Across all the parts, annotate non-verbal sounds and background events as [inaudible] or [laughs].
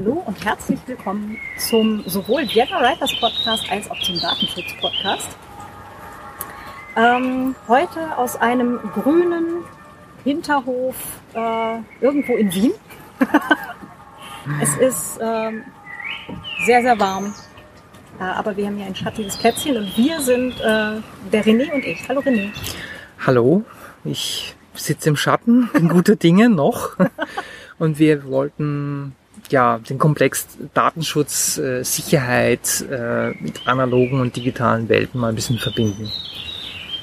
Hallo und herzlich willkommen zum sowohl Vienna Writers Podcast als auch zum Datenschutz Podcast. Ähm, heute aus einem grünen Hinterhof äh, irgendwo in Wien. [laughs] es ist ähm, sehr, sehr warm, äh, aber wir haben hier ein schattiges Plätzchen und wir sind äh, der René und ich. Hallo René. Hallo, ich sitze im Schatten, bin guter Dinge noch. [laughs] Und wir wollten ja den Komplex Datenschutz, äh, Sicherheit äh, mit analogen und digitalen Welten mal ein bisschen verbinden.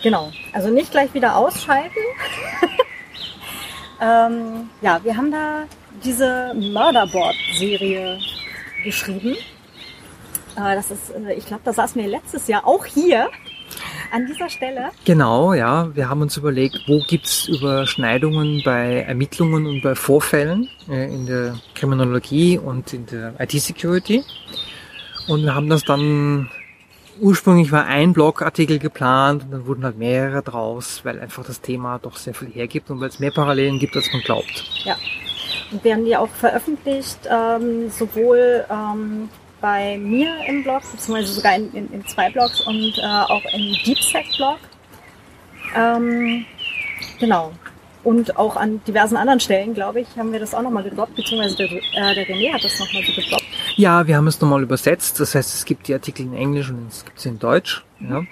Genau, also nicht gleich wieder ausschalten. [laughs] ähm, ja, wir haben da diese Murderboard-Serie geschrieben. Äh, das ist, äh, ich glaube, da saßen wir letztes Jahr auch hier an dieser Stelle? Genau, ja. Wir haben uns überlegt, wo gibt's Überschneidungen bei Ermittlungen und bei Vorfällen äh, in der Kriminologie und in der IT-Security. Und wir haben das dann, ursprünglich war ein Blogartikel geplant und dann wurden halt mehrere draus, weil einfach das Thema doch sehr viel hergibt und weil es mehr Parallelen gibt, als man glaubt. Ja. Und werden die auch veröffentlicht, ähm, sowohl ähm, bei mir im Blog, beziehungsweise sogar in, in, in zwei Blogs und äh, auch im DeepSec-Blog. Ähm, genau. Und auch an diversen anderen Stellen, glaube ich, haben wir das auch nochmal gedroppt, beziehungsweise der, äh, der René hat das nochmal so gedroppt. Ja, wir haben es nochmal übersetzt. Das heißt, es gibt die Artikel in Englisch und es gibt sie in Deutsch. Ja.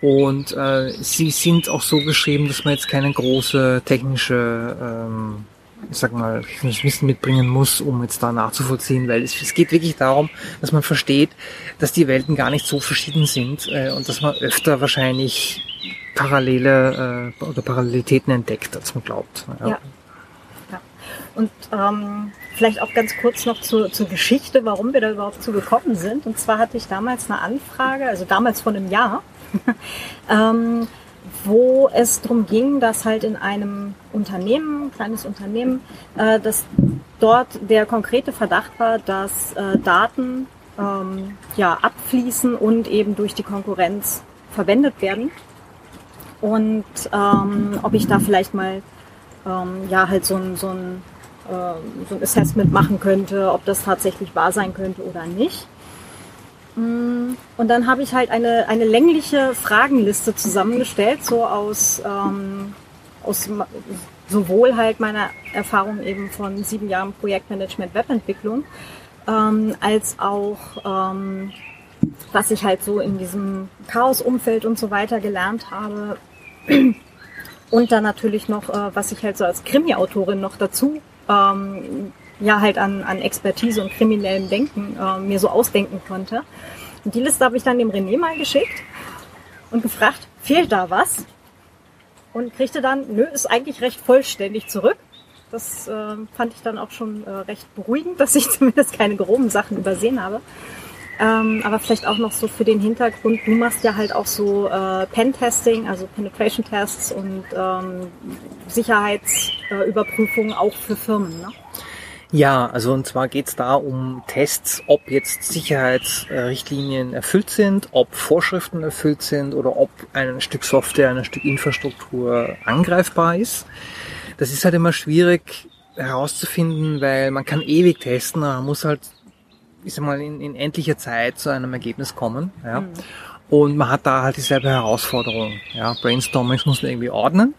Und äh, sie sind auch so geschrieben, dass man jetzt keine große technische ähm, ich sag mal, Wissen mitbringen muss, um jetzt da nachzuvollziehen, weil es, es, geht wirklich darum, dass man versteht, dass die Welten gar nicht so verschieden sind äh, und dass man öfter wahrscheinlich Parallele äh, oder Parallelitäten entdeckt, als man glaubt. Ja. ja. ja. Und ähm, vielleicht auch ganz kurz noch zur, zur Geschichte, warum wir da überhaupt zu gekommen sind. Und zwar hatte ich damals eine Anfrage, also damals von einem Jahr, [laughs] ähm, wo es darum ging, dass halt in einem Unternehmen, kleines Unternehmen, äh, dass dort der konkrete Verdacht war, dass äh, Daten ähm, ja abfließen und eben durch die Konkurrenz verwendet werden. Und ähm, ob ich da vielleicht mal ähm, ja halt so ein, so ein äh, so ein Assessment machen könnte, ob das tatsächlich wahr sein könnte oder nicht. Mm, und dann habe ich halt eine, eine längliche Fragenliste zusammengestellt, so aus, ähm, aus sowohl halt meiner Erfahrung eben von sieben Jahren Projektmanagement Webentwicklung, ähm, als auch ähm, was ich halt so in diesem Chaos-Umfeld und so weiter gelernt habe. Und dann natürlich noch, äh, was ich halt so als Krimi-Autorin noch dazu ähm, ja halt an, an Expertise und kriminellem Denken äh, mir so ausdenken konnte. Und die Liste habe ich dann dem René mal geschickt und gefragt, fehlt da was? Und kriegte dann, nö, ist eigentlich recht vollständig zurück. Das äh, fand ich dann auch schon äh, recht beruhigend, [laughs] dass ich zumindest keine groben Sachen übersehen habe. Ähm, aber vielleicht auch noch so für den Hintergrund, du machst ja halt auch so äh, Pen-Testing, also Penetration-Tests und ähm, Sicherheitsüberprüfungen auch für Firmen. Ne? Ja, also und zwar geht es da um Tests, ob jetzt Sicherheitsrichtlinien erfüllt sind, ob Vorschriften erfüllt sind oder ob ein Stück Software, ein Stück Infrastruktur angreifbar ist. Das ist halt immer schwierig herauszufinden, weil man kann ewig testen, man muss halt, ich sag mal, in, in endlicher Zeit zu einem Ergebnis kommen. Ja. Mhm. Und man hat da halt dieselbe Herausforderung. Ja. Brainstorming muss man irgendwie ordnen.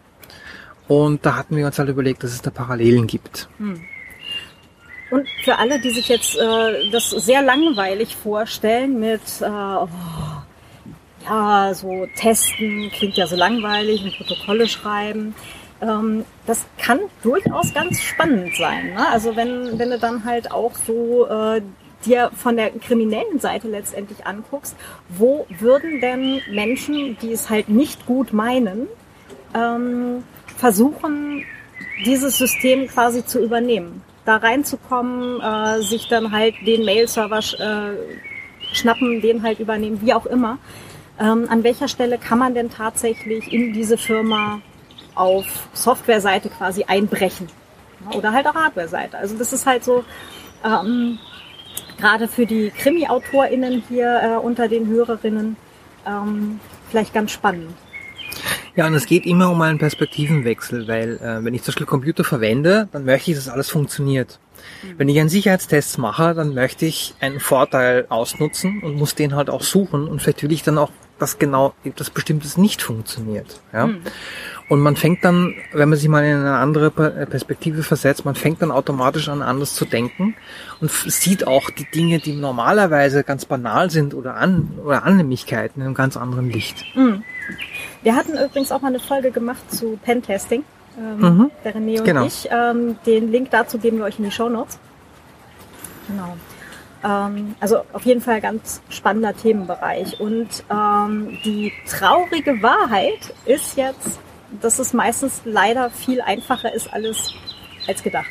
Und da hatten wir uns halt überlegt, dass es da Parallelen gibt. Mhm. Und für alle, die sich jetzt äh, das sehr langweilig vorstellen mit, äh, oh, ja, so testen, klingt ja so langweilig und Protokolle schreiben. Ähm, das kann durchaus ganz spannend sein. Ne? Also wenn, wenn du dann halt auch so äh, dir von der kriminellen Seite letztendlich anguckst, wo würden denn Menschen, die es halt nicht gut meinen, ähm, versuchen, dieses System quasi zu übernehmen? Da reinzukommen, äh, sich dann halt den Mail-Server äh, schnappen, den halt übernehmen, wie auch immer. Ähm, an welcher Stelle kann man denn tatsächlich in diese Firma auf Software-Seite quasi einbrechen? Oder halt auch Hardware-Seite. Also das ist halt so, ähm, gerade für die Krimi-AutorInnen hier äh, unter den Hörerinnen, ähm, vielleicht ganz spannend. Ja, und es geht immer um einen Perspektivenwechsel, weil äh, wenn ich zum Beispiel Computer verwende, dann möchte ich, dass alles funktioniert. Mhm. Wenn ich einen Sicherheitstest mache, dann möchte ich einen Vorteil ausnutzen und muss den halt auch suchen und vielleicht will ich dann auch, dass genau etwas Bestimmtes nicht funktioniert. Ja? Mhm. Und man fängt dann, wenn man sich mal in eine andere äh, Perspektive versetzt, man fängt dann automatisch an, anders zu denken und sieht auch die Dinge, die normalerweise ganz banal sind oder, an, oder Annehmlichkeiten in einem ganz anderen Licht. Mhm. Wir hatten übrigens auch mal eine Folge gemacht zu Pentesting, ähm, mhm. der René und genau. ich. Ähm, den Link dazu geben wir euch in die Show Notes. Genau. Ähm, also auf jeden Fall ganz spannender Themenbereich. Und ähm, die traurige Wahrheit ist jetzt, dass es meistens leider viel einfacher ist alles als gedacht.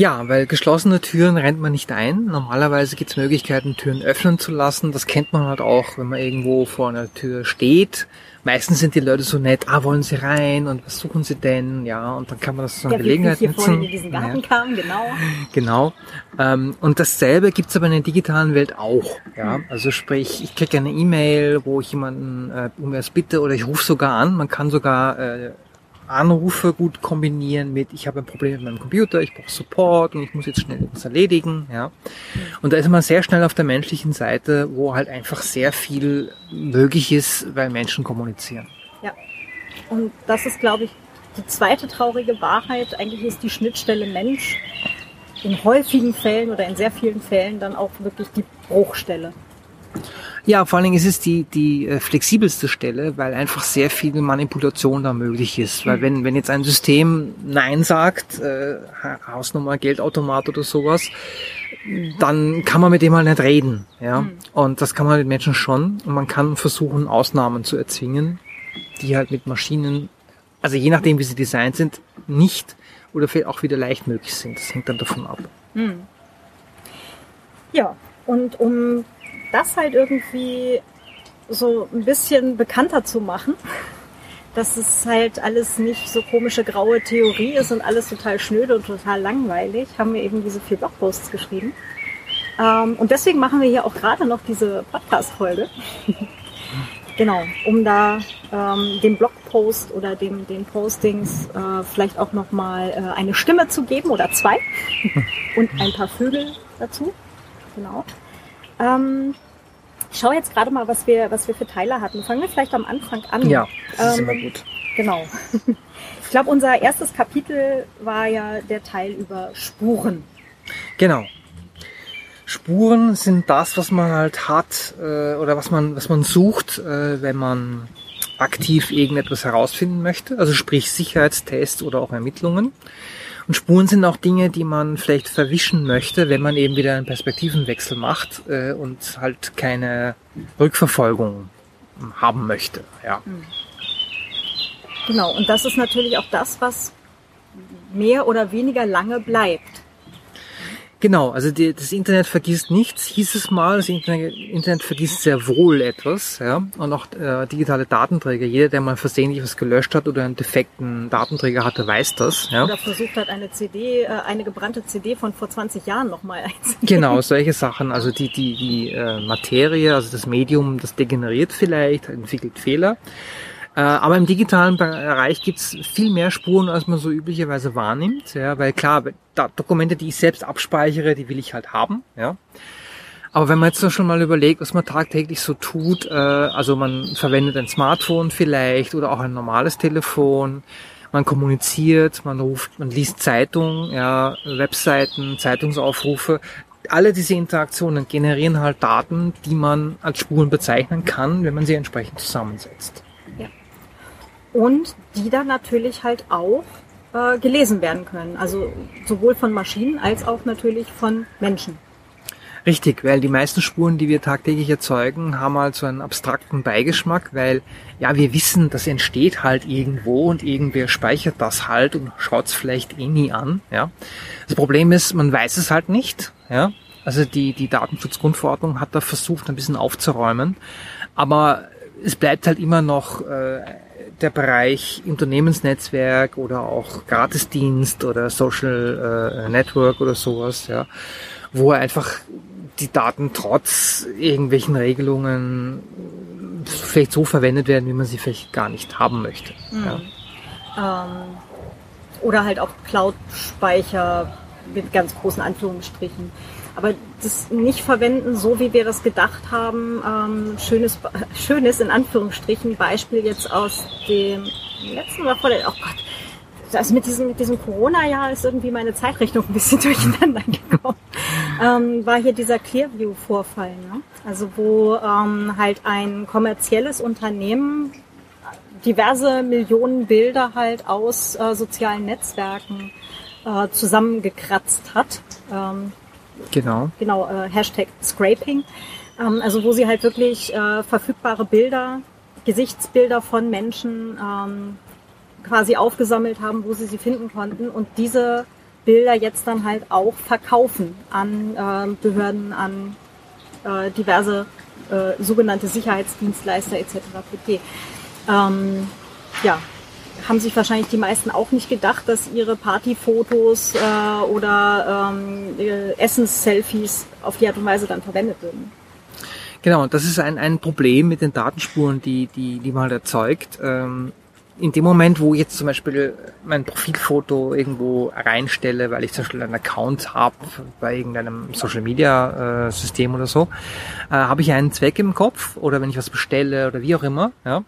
Ja, weil geschlossene Türen rennt man nicht ein. Normalerweise gibt es Möglichkeiten, Türen öffnen zu lassen. Das kennt man halt auch, wenn man irgendwo vor einer Tür steht. Meistens sind die Leute so nett, ah, wollen sie rein und was suchen sie denn? Ja, und dann kann man das so eine ja, Gelegenheit hier nutzen. in diesen Garten ja. kam, genau. [laughs] Genau. Ähm, und dasselbe gibt's aber in der digitalen Welt auch. Ja, hm. also sprich, ich kriege eine E-Mail, wo ich jemanden äh, um was bitte oder ich rufe sogar an. Man kann sogar äh, Anrufe gut kombinieren mit, ich habe ein Problem mit meinem Computer, ich brauche Support und ich muss jetzt schnell etwas erledigen. Ja. Und da ist man sehr schnell auf der menschlichen Seite, wo halt einfach sehr viel möglich ist, weil Menschen kommunizieren. Ja. Und das ist, glaube ich, die zweite traurige Wahrheit. Eigentlich ist die Schnittstelle Mensch in häufigen Fällen oder in sehr vielen Fällen dann auch wirklich die Bruchstelle. Ja, vor allen Dingen ist es die, die äh, flexibelste Stelle, weil einfach sehr viel Manipulation da möglich ist. Weil mhm. wenn, wenn jetzt ein System Nein sagt, äh, Hausnummer, Geldautomat oder sowas, dann kann man mit dem halt nicht reden. Ja? Mhm. Und das kann man mit Menschen schon. Und man kann versuchen, Ausnahmen zu erzwingen, die halt mit Maschinen, also je nachdem, wie sie designt sind, nicht oder vielleicht auch wieder leicht möglich sind. Das hängt dann davon ab. Mhm. Ja, und um das halt irgendwie so ein bisschen bekannter zu machen, dass es halt alles nicht so komische graue Theorie ist und alles total schnöde und total langweilig, haben wir eben diese vier Blogposts geschrieben. Ähm, und deswegen machen wir hier auch gerade noch diese Podcast-Folge. [laughs] genau, um da ähm, dem Blogpost oder dem, den Postings äh, vielleicht auch nochmal äh, eine Stimme zu geben oder zwei [laughs] und ein paar Vögel dazu. Genau. Ähm, ich schaue jetzt gerade mal, was wir, was wir für Teile hatten. Fangen wir vielleicht am Anfang an. Ja, das ähm, ist immer gut. Genau. [laughs] Ich glaube, unser erstes Kapitel war ja der Teil über Spuren. Genau. Spuren sind das, was man halt hat äh, oder was man, was man sucht, äh, wenn man aktiv irgendetwas herausfinden möchte. Also sprich Sicherheitstests oder auch Ermittlungen. Und Spuren sind auch Dinge, die man vielleicht verwischen möchte, wenn man eben wieder einen Perspektivenwechsel macht äh, und halt keine Rückverfolgung haben möchte. Ja. Hm. Genau, und das ist natürlich auch das, was mehr oder weniger lange bleibt. Genau, also die, das Internet vergisst nichts, hieß es mal. Das Internet, Internet vergisst sehr wohl etwas, ja. Und auch äh, digitale Datenträger. Jeder, der mal versehentlich was gelöscht hat oder einen defekten Datenträger hatte, weiß das. Ja. Oder versucht hat, eine CD, äh, eine gebrannte CD von vor 20 Jahren nochmal [laughs] einzugeben. Genau, solche Sachen. Also die, die, die äh, Materie, also das Medium, das degeneriert vielleicht, entwickelt Fehler. Äh, aber im digitalen Bereich gibt's viel mehr Spuren, als man so üblicherweise wahrnimmt. Ja, weil klar, Dokumente, die ich selbst abspeichere, die will ich halt haben. Ja. Aber wenn man jetzt schon mal überlegt, was man tagtäglich so tut, äh, also man verwendet ein Smartphone vielleicht oder auch ein normales Telefon, man kommuniziert, man ruft, man liest Zeitungen, ja, Webseiten, Zeitungsaufrufe. Alle diese Interaktionen generieren halt Daten, die man als Spuren bezeichnen kann, wenn man sie entsprechend zusammensetzt und die dann natürlich halt auch äh, gelesen werden können. Also sowohl von Maschinen als auch natürlich von Menschen. Richtig, weil die meisten Spuren, die wir tagtäglich erzeugen, haben halt so einen abstrakten Beigeschmack, weil ja, wir wissen, das entsteht halt irgendwo und irgendwer speichert das halt und schaut es vielleicht eh nie an. Ja. Das Problem ist, man weiß es halt nicht. Ja. Also die, die Datenschutzgrundverordnung hat da versucht, ein bisschen aufzuräumen, aber es bleibt halt immer noch äh, der Bereich Unternehmensnetzwerk oder auch Gratisdienst oder Social äh, Network oder sowas, ja, wo er einfach die Daten trotz irgendwelchen Regelungen vielleicht so verwendet werden, wie man sie vielleicht gar nicht haben möchte. Mhm. Ja. Ähm, oder halt auch Cloud-Speicher mit ganz großen Anführungsstrichen. Aber das nicht verwenden, so wie wir das gedacht haben, ähm, schönes, [laughs] schönes in Anführungsstrichen Beispiel jetzt aus dem letzten oder vor der, oh Gott, also mit diesem, mit diesem Corona-Jahr ist irgendwie meine Zeitrechnung ein bisschen [laughs] durcheinander gekommen. Ähm, war hier dieser Clearview-Vorfall. Ne? Also wo ähm, halt ein kommerzielles Unternehmen diverse Millionen Bilder halt aus äh, sozialen Netzwerken äh, zusammengekratzt hat. Ähm, genau. Genau, äh, Hashtag Scraping. Ähm, also wo sie halt wirklich äh, verfügbare Bilder, Gesichtsbilder von Menschen ähm, quasi aufgesammelt haben, wo sie sie finden konnten und diese Bilder jetzt dann halt auch verkaufen an äh, Behörden, an äh, diverse äh, sogenannte Sicherheitsdienstleister etc. pp. Ähm, ja, haben sich wahrscheinlich die meisten auch nicht gedacht, dass ihre Partyfotos äh, oder ähm, Essens-Selfies auf die Art und Weise dann verwendet würden. Genau, das ist ein, ein Problem mit den Datenspuren, die, die, die man halt erzeugt. Ähm, in dem Moment, wo ich jetzt zum Beispiel mein Profilfoto irgendwo reinstelle, weil ich zum Beispiel einen Account habe bei irgendeinem Social Media äh, System oder so, äh, habe ich einen Zweck im Kopf oder wenn ich was bestelle oder wie auch immer. Ja.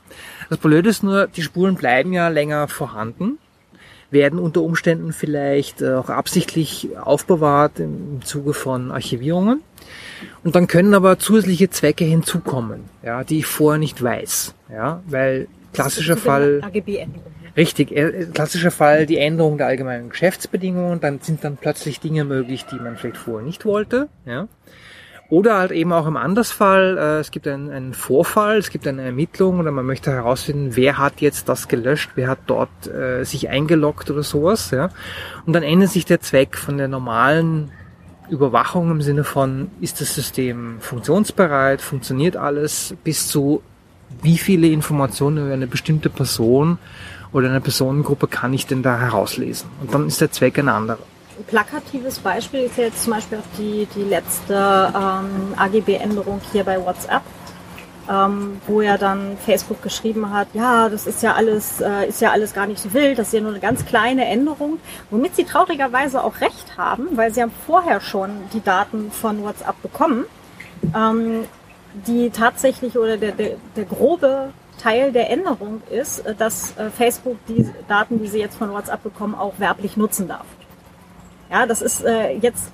Das Blöde ist nur, die Spuren bleiben ja länger vorhanden, werden unter Umständen vielleicht äh, auch absichtlich aufbewahrt im Zuge von Archivierungen. Und dann können aber zusätzliche Zwecke hinzukommen, ja, die ich vorher nicht weiß, ja, weil klassischer Fall. Richtig, äh, klassischer Fall die Änderung der allgemeinen Geschäftsbedingungen, dann sind dann plötzlich Dinge möglich, die man vielleicht vorher nicht wollte. Ja. Oder halt eben auch im Andersfall, äh, es gibt einen, einen Vorfall, es gibt eine Ermittlung oder man möchte herausfinden, wer hat jetzt das gelöscht, wer hat dort äh, sich eingeloggt oder sowas. Ja. Und dann ändert sich der Zweck von der normalen Überwachung im Sinne von, ist das System funktionsbereit, funktioniert alles, bis zu wie viele Informationen über eine bestimmte Person oder eine Personengruppe kann ich denn da herauslesen? Und dann ist der Zweck ein anderer. Plakatives Beispiel ist ja jetzt zum Beispiel auch die, die letzte ähm, AGB-Änderung hier bei WhatsApp, ähm, wo ja dann Facebook geschrieben hat, ja, das ist ja alles, äh, ist ja alles gar nicht so wild, das ist ja nur eine ganz kleine Änderung, womit sie traurigerweise auch recht haben, weil sie haben vorher schon die Daten von WhatsApp bekommen. Ähm, die tatsächlich oder der, der, der grobe Teil der Änderung ist, äh, dass äh, Facebook die Daten, die sie jetzt von WhatsApp bekommen, auch werblich nutzen darf. Ja, das ist äh, jetzt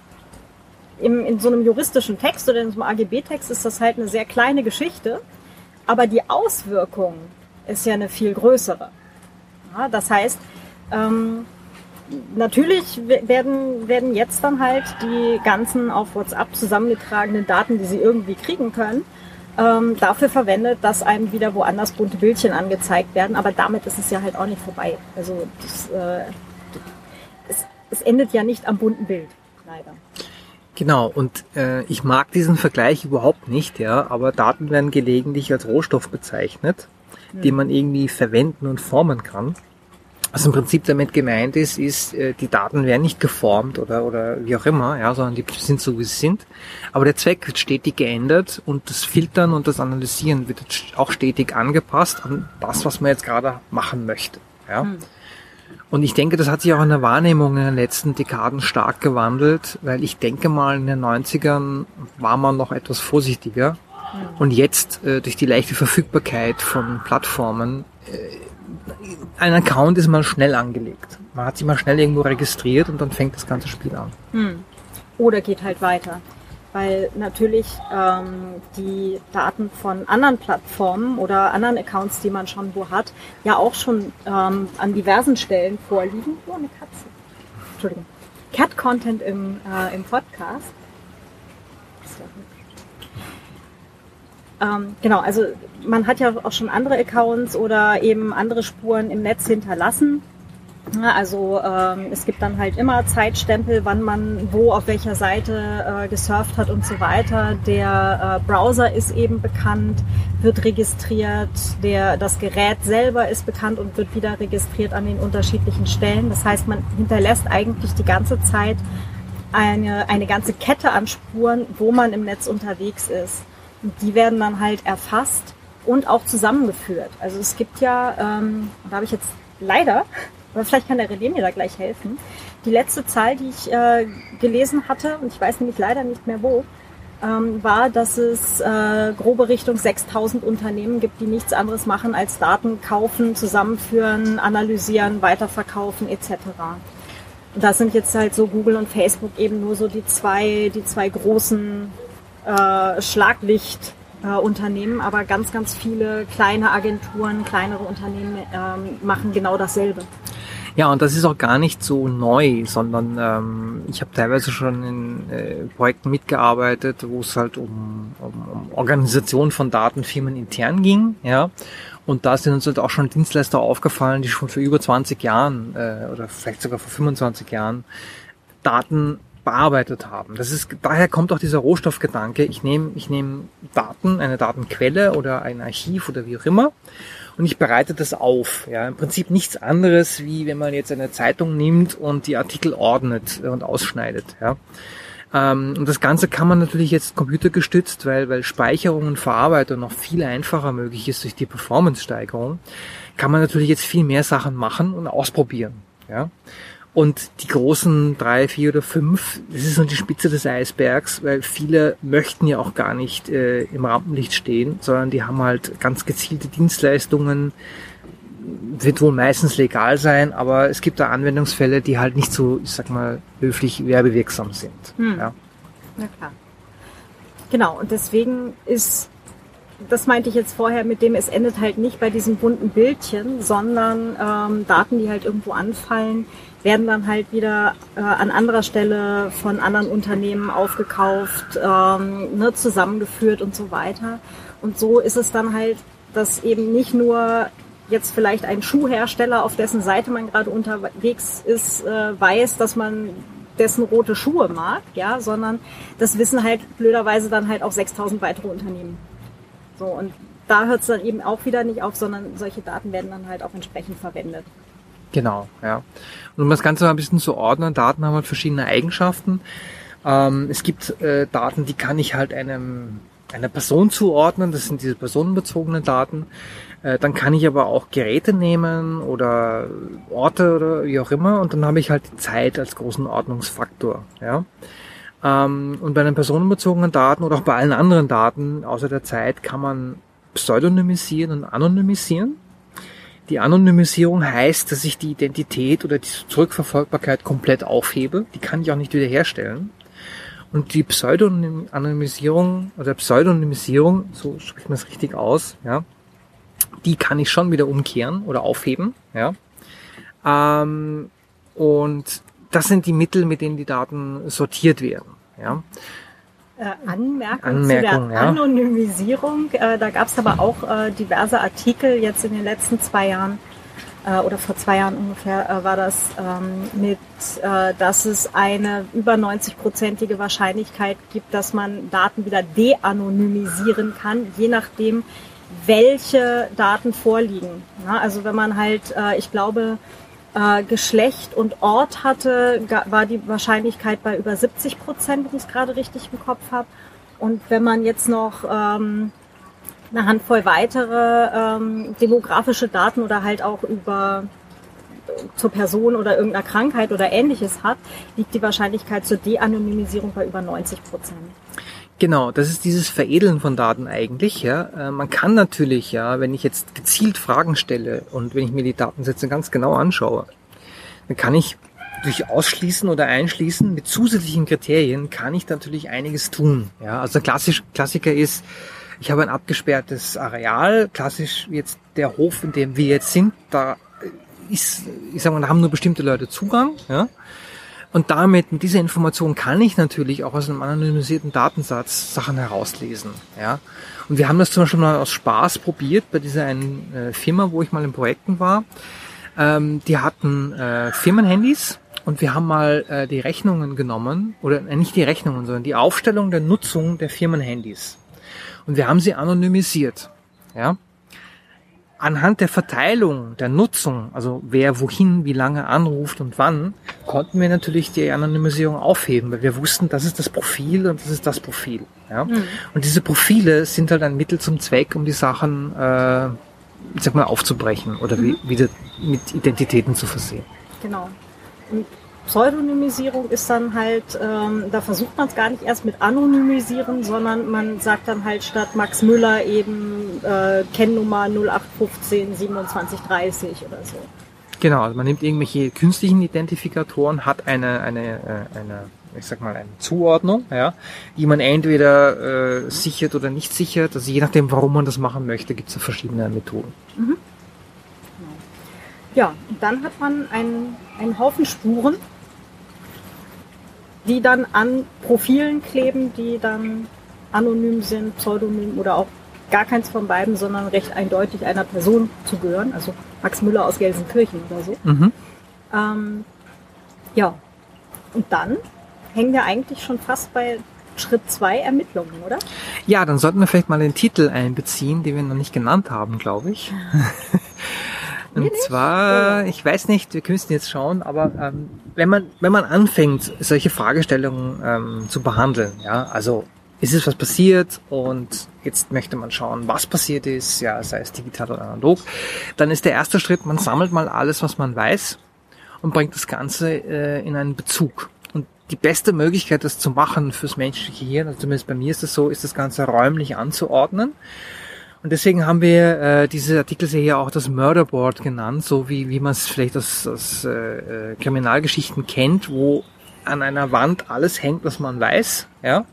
im, in so einem juristischen Text oder in so einem AGB-Text ist das halt eine sehr kleine Geschichte, aber die Auswirkung ist ja eine viel größere. Ja, das heißt, ähm, natürlich werden, werden jetzt dann halt die ganzen auf WhatsApp zusammengetragenen Daten, die sie irgendwie kriegen können, ähm, dafür verwendet, dass einem wieder woanders bunte Bildchen angezeigt werden. Aber damit ist es ja halt auch nicht vorbei. Also das, äh, es, es endet ja nicht am bunten Bild, leider. Genau, und äh, ich mag diesen Vergleich überhaupt nicht, ja, aber Daten werden gelegentlich als Rohstoff bezeichnet, mhm. den man irgendwie verwenden und formen kann. Was im Prinzip damit gemeint ist, ist, äh, die Daten werden nicht geformt oder, oder wie auch immer, ja, sondern die sind so, wie sie sind. Aber der Zweck wird stetig geändert und das Filtern und das Analysieren wird auch stetig angepasst an das, was man jetzt gerade machen möchte. Ja. Hm. Und ich denke, das hat sich auch in der Wahrnehmung in den letzten Dekaden stark gewandelt, weil ich denke mal, in den 90ern war man noch etwas vorsichtiger. Hm. Und jetzt, äh, durch die leichte Verfügbarkeit von Plattformen, äh, ein Account ist mal schnell angelegt. Man hat sich mal schnell irgendwo registriert und dann fängt das ganze Spiel an. Hm. Oder geht halt weiter. Weil natürlich ähm, die Daten von anderen Plattformen oder anderen Accounts, die man schon wo hat, ja auch schon ähm, an diversen Stellen vorliegen. Oh, eine Katze. Entschuldigung. Cat-Content im, äh, im Podcast. Ähm, genau, also man hat ja auch schon andere Accounts oder eben andere Spuren im Netz hinterlassen. Also ähm, es gibt dann halt immer Zeitstempel, wann man wo auf welcher Seite äh, gesurft hat und so weiter. Der äh, Browser ist eben bekannt, wird registriert, der, das Gerät selber ist bekannt und wird wieder registriert an den unterschiedlichen Stellen. Das heißt, man hinterlässt eigentlich die ganze Zeit eine, eine ganze Kette an Spuren, wo man im Netz unterwegs ist. Und die werden dann halt erfasst und auch zusammengeführt. Also es gibt ja, ähm, da habe ich jetzt leider, aber vielleicht kann der René mir da gleich helfen, die letzte Zahl, die ich äh, gelesen hatte, und ich weiß nämlich leider nicht mehr wo, ähm, war, dass es äh, grobe Richtung 6000 Unternehmen gibt, die nichts anderes machen als Daten kaufen, zusammenführen, analysieren, weiterverkaufen etc. Und das sind jetzt halt so Google und Facebook eben nur so die zwei, die zwei großen äh, Schlaglichtunternehmen, äh, aber ganz, ganz viele kleine Agenturen, kleinere Unternehmen ähm, machen genau dasselbe. Ja, und das ist auch gar nicht so neu, sondern ähm, ich habe teilweise schon in äh, Projekten mitgearbeitet, wo es halt um, um, um Organisation von Datenfirmen intern ging, ja. Und da sind uns halt auch schon Dienstleister aufgefallen, die schon vor über 20 Jahren äh, oder vielleicht sogar vor 25 Jahren Daten bearbeitet haben. Das ist, daher kommt auch dieser Rohstoffgedanke. Ich nehme, ich nehme Daten, eine Datenquelle oder ein Archiv oder wie auch immer und ich bereite das auf. Ja, im Prinzip nichts anderes, wie wenn man jetzt eine Zeitung nimmt und die Artikel ordnet und ausschneidet. Ja. Ähm, und das Ganze kann man natürlich jetzt computergestützt, weil, weil Speicherung und Verarbeitung noch viel einfacher möglich ist durch die Performance-Steigerung, kann man natürlich jetzt viel mehr Sachen machen und ausprobieren. Ja. Und die großen drei, vier oder fünf, das ist nur die Spitze des Eisbergs, weil viele möchten ja auch gar nicht äh, im Rampenlicht stehen, sondern die haben halt ganz gezielte Dienstleistungen, wird wohl meistens legal sein, aber es gibt da Anwendungsfälle, die halt nicht so, ich sag mal, höflich werbewirksam sind. Hm. Ja. Na klar. Genau, und deswegen ist, das meinte ich jetzt vorher mit dem, es endet halt nicht bei diesen bunten Bildchen, sondern ähm, Daten, die halt irgendwo anfallen, werden dann halt wieder äh, an anderer Stelle von anderen Unternehmen aufgekauft, ähm, ne, zusammengeführt und so weiter. Und so ist es dann halt, dass eben nicht nur jetzt vielleicht ein Schuhhersteller, auf dessen Seite man gerade unterwegs ist, äh, weiß, dass man dessen rote Schuhe mag, ja, sondern das wissen halt blöderweise dann halt auch 6000 weitere Unternehmen. So, und da hört es dann eben auch wieder nicht auf, sondern solche Daten werden dann halt auch entsprechend verwendet. Genau, ja. Und um das Ganze mal ein bisschen zu ordnen, Daten haben halt verschiedene Eigenschaften. Ähm, es gibt äh, Daten, die kann ich halt einem einer Person zuordnen, das sind diese personenbezogenen Daten. Äh, dann kann ich aber auch Geräte nehmen oder Orte oder wie auch immer und dann habe ich halt die Zeit als großen Ordnungsfaktor. Ja? Ähm, und bei den personenbezogenen Daten oder auch bei allen anderen Daten außer der Zeit kann man pseudonymisieren und anonymisieren. Die Anonymisierung heißt, dass ich die Identität oder die Zurückverfolgbarkeit komplett aufhebe. Die kann ich auch nicht wiederherstellen. Und die Pseudonymisierung oder Pseudonymisierung, so spricht man es richtig aus, ja, die kann ich schon wieder umkehren oder aufheben, ja. Ähm, und das sind die Mittel, mit denen die Daten sortiert werden, ja. Äh, Anmerkung, Anmerkung, zu der ja. Anonymisierung. Äh, da gab es aber auch äh, diverse Artikel jetzt in den letzten zwei Jahren oder vor zwei Jahren ungefähr äh, war das ähm, mit, dass es eine über 90-prozentige Wahrscheinlichkeit gibt, dass man Daten wieder de-anonymisieren kann, je nachdem, welche Daten vorliegen. Ja, also wenn man halt, ich glaube, äh, Geschlecht und Ort hatte, war die Wahrscheinlichkeit bei über 70 Prozent, wenn ich es gerade richtig im Kopf habe. Und wenn man jetzt noch ähm, eine Handvoll weitere ähm, demografische Daten oder halt auch über zur Person oder irgendeiner Krankheit oder ähnliches hat, liegt die Wahrscheinlichkeit zur De-Anonymisierung bei über 90 Prozent. Genau, das ist dieses Veredeln von Daten eigentlich. Ja, äh, man kann natürlich, ja, wenn ich jetzt gezielt Fragen stelle und wenn ich mir die Datensätze ganz genau anschaue, dann kann ich durch Ausschließen oder Einschließen mit zusätzlichen Kriterien kann ich natürlich einiges tun. Ja, also klassisch Klassiker ist, ich habe ein abgesperrtes Areal, klassisch jetzt der Hof, in dem wir jetzt sind, da ist, ich sag mal, da haben nur bestimmte Leute Zugang. Ja. Und damit, mit dieser Information kann ich natürlich auch aus einem anonymisierten Datensatz Sachen herauslesen. Ja? Und wir haben das zum Beispiel mal aus Spaß probiert bei dieser einen äh, Firma, wo ich mal in Projekten war. Ähm, die hatten äh, Firmenhandys und wir haben mal äh, die Rechnungen genommen, oder äh, nicht die Rechnungen, sondern die Aufstellung der Nutzung der Firmenhandys. Und wir haben sie anonymisiert. Ja? Anhand der Verteilung, der Nutzung, also wer wohin, wie lange anruft und wann, konnten wir natürlich die Anonymisierung aufheben, weil wir wussten, das ist das Profil und das ist das Profil. Ja? Mhm. Und diese Profile sind halt ein Mittel zum Zweck, um die Sachen, äh, ich sag mal, aufzubrechen oder mhm. wieder mit Identitäten zu versehen. Genau. Und Pseudonymisierung ist dann halt, ähm, da versucht man es gar nicht erst mit Anonymisieren, sondern man sagt dann halt statt Max Müller eben äh, Kennnummer 0815 2730 oder so. Genau, also man nimmt irgendwelche künstlichen Identifikatoren, hat eine, eine, äh, eine ich sag mal, eine Zuordnung, ja, die man entweder äh, sichert oder nicht sichert. Also je nachdem, warum man das machen möchte, gibt es da verschiedene Methoden. Mhm. Ja, und dann hat man einen, einen Haufen Spuren, die dann an Profilen kleben, die dann anonym sind, pseudonym oder auch gar keins von beiden, sondern recht eindeutig einer Person zu gehören, also Max Müller aus Gelsenkirchen oder so. Mhm. Ähm, ja, und dann hängen wir eigentlich schon fast bei Schritt zwei Ermittlungen, oder? Ja, dann sollten wir vielleicht mal den Titel einbeziehen, den wir noch nicht genannt haben, glaube ich. [laughs] Und nee, zwar, ich weiß nicht, wir müssen jetzt schauen, aber ähm, wenn man wenn man anfängt, solche Fragestellungen ähm, zu behandeln, ja, also ist es was passiert und jetzt möchte man schauen, was passiert ist, ja, sei es digital oder analog, dann ist der erste Schritt, man sammelt mal alles, was man weiß und bringt das Ganze äh, in einen Bezug. Und die beste Möglichkeit, das zu machen fürs menschliche Hirn, also zumindest bei mir ist es so, ist das Ganze räumlich anzuordnen und deswegen haben wir äh, diese Artikelserie auch das Murderboard genannt, so wie, wie man es vielleicht aus, aus äh, äh, Kriminalgeschichten kennt, wo an einer Wand alles hängt, was man weiß, ja,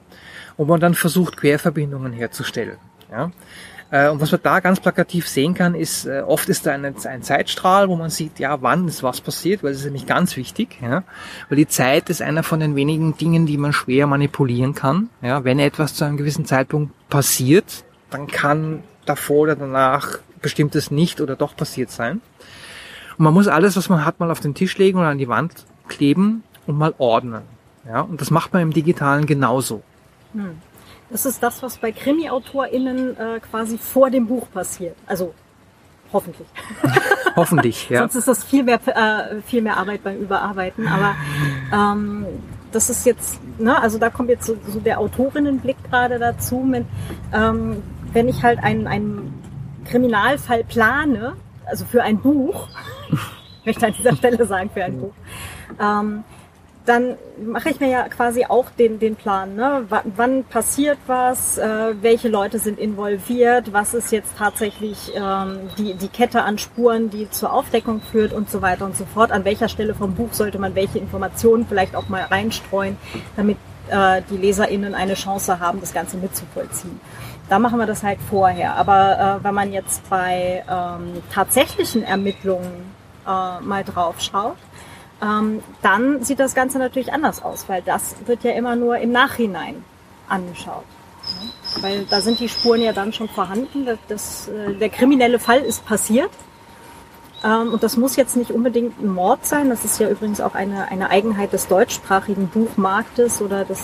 und man dann versucht, Querverbindungen herzustellen. Ja. Äh, und was man da ganz plakativ sehen kann, ist, äh, oft ist da ein, ein Zeitstrahl, wo man sieht, ja, wann ist was passiert, weil das ist nämlich ganz wichtig, ja, weil die Zeit ist einer von den wenigen Dingen, die man schwer manipulieren kann. Ja, wenn etwas zu einem gewissen Zeitpunkt passiert, dann kann davor oder danach bestimmtes nicht oder doch passiert sein. Und man muss alles, was man hat, mal auf den Tisch legen oder an die Wand kleben und mal ordnen. Ja, und das macht man im Digitalen genauso. Hm. Das ist das, was bei Krimi-AutorInnen äh, quasi vor dem Buch passiert. Also hoffentlich. [laughs] hoffentlich, ja. Sonst ist das viel mehr, äh, viel mehr Arbeit beim Überarbeiten. Aber ähm, das ist jetzt, ne, also da kommt jetzt so, so der Autorinnenblick gerade dazu. Mit, ähm, wenn ich halt einen, einen Kriminalfall plane, also für ein Buch, ich [laughs] möchte an dieser Stelle sagen, für ein Buch, ähm, dann mache ich mir ja quasi auch den, den Plan. Ne? W wann passiert was? Äh, welche Leute sind involviert? Was ist jetzt tatsächlich ähm, die, die Kette an Spuren, die zur Aufdeckung führt und so weiter und so fort? An welcher Stelle vom Buch sollte man welche Informationen vielleicht auch mal reinstreuen, damit äh, die LeserInnen eine Chance haben, das Ganze mitzuvollziehen? Da machen wir das halt vorher. Aber äh, wenn man jetzt bei ähm, tatsächlichen Ermittlungen äh, mal drauf schaut, ähm, dann sieht das Ganze natürlich anders aus, weil das wird ja immer nur im Nachhinein angeschaut. Ja? Weil da sind die Spuren ja dann schon vorhanden. Das, das, äh, der kriminelle Fall ist passiert. Ähm, und das muss jetzt nicht unbedingt ein Mord sein. Das ist ja übrigens auch eine, eine Eigenheit des deutschsprachigen Buchmarktes oder des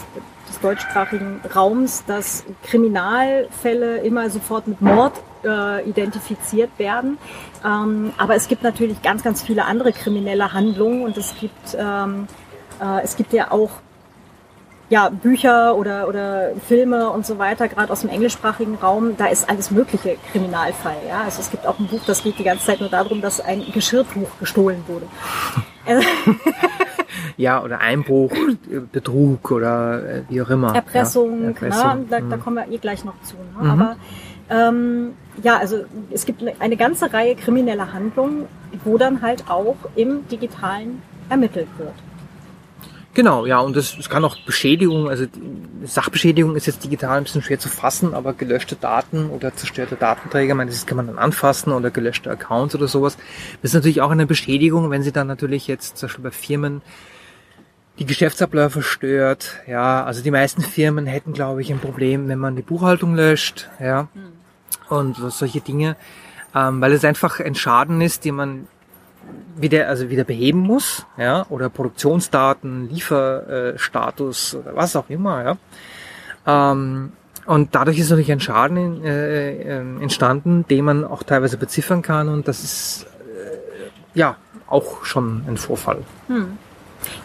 deutschsprachigen Raums, dass Kriminalfälle immer sofort mit Mord äh, identifiziert werden. Ähm, aber es gibt natürlich ganz, ganz viele andere kriminelle Handlungen und es gibt, ähm, äh, es gibt ja auch ja, Bücher oder, oder Filme und so weiter, gerade aus dem englischsprachigen Raum, da ist alles mögliche Kriminalfall. Ja? Also es gibt auch ein Buch, das geht die ganze Zeit nur darum, dass ein Geschirrtuch gestohlen wurde. [laughs] [laughs] ja, oder Einbruch, Betrug oder äh, wie auch immer. Erpressung, ja, Erpressung. Ne? Da, da, mhm. kommen wir eh gleich noch zu. Ne? Mhm. Aber ähm, ja, also es gibt eine ganze Reihe krimineller Handlungen, wo dann halt auch im Digitalen ermittelt wird. Genau, ja, und das, das kann auch Beschädigung, also Sachbeschädigung ist jetzt digital ein bisschen schwer zu fassen, aber gelöschte Daten oder zerstörte Datenträger, meine, das kann man dann anfassen oder gelöschte Accounts oder sowas. Das ist natürlich auch eine Beschädigung, wenn sie dann natürlich jetzt zum Beispiel bei Firmen die Geschäftsabläufe stört. Ja, also die meisten Firmen hätten, glaube ich, ein Problem, wenn man die Buchhaltung löscht, ja, und solche Dinge, ähm, weil es einfach ein Schaden ist, den man wieder, also wieder beheben muss, ja, oder Produktionsdaten, Lieferstatus oder was auch immer, ja. Ähm, Und dadurch ist natürlich ein Schaden in, äh, äh, entstanden, den man auch teilweise beziffern kann. Und das ist äh, ja auch schon ein Vorfall. Hm.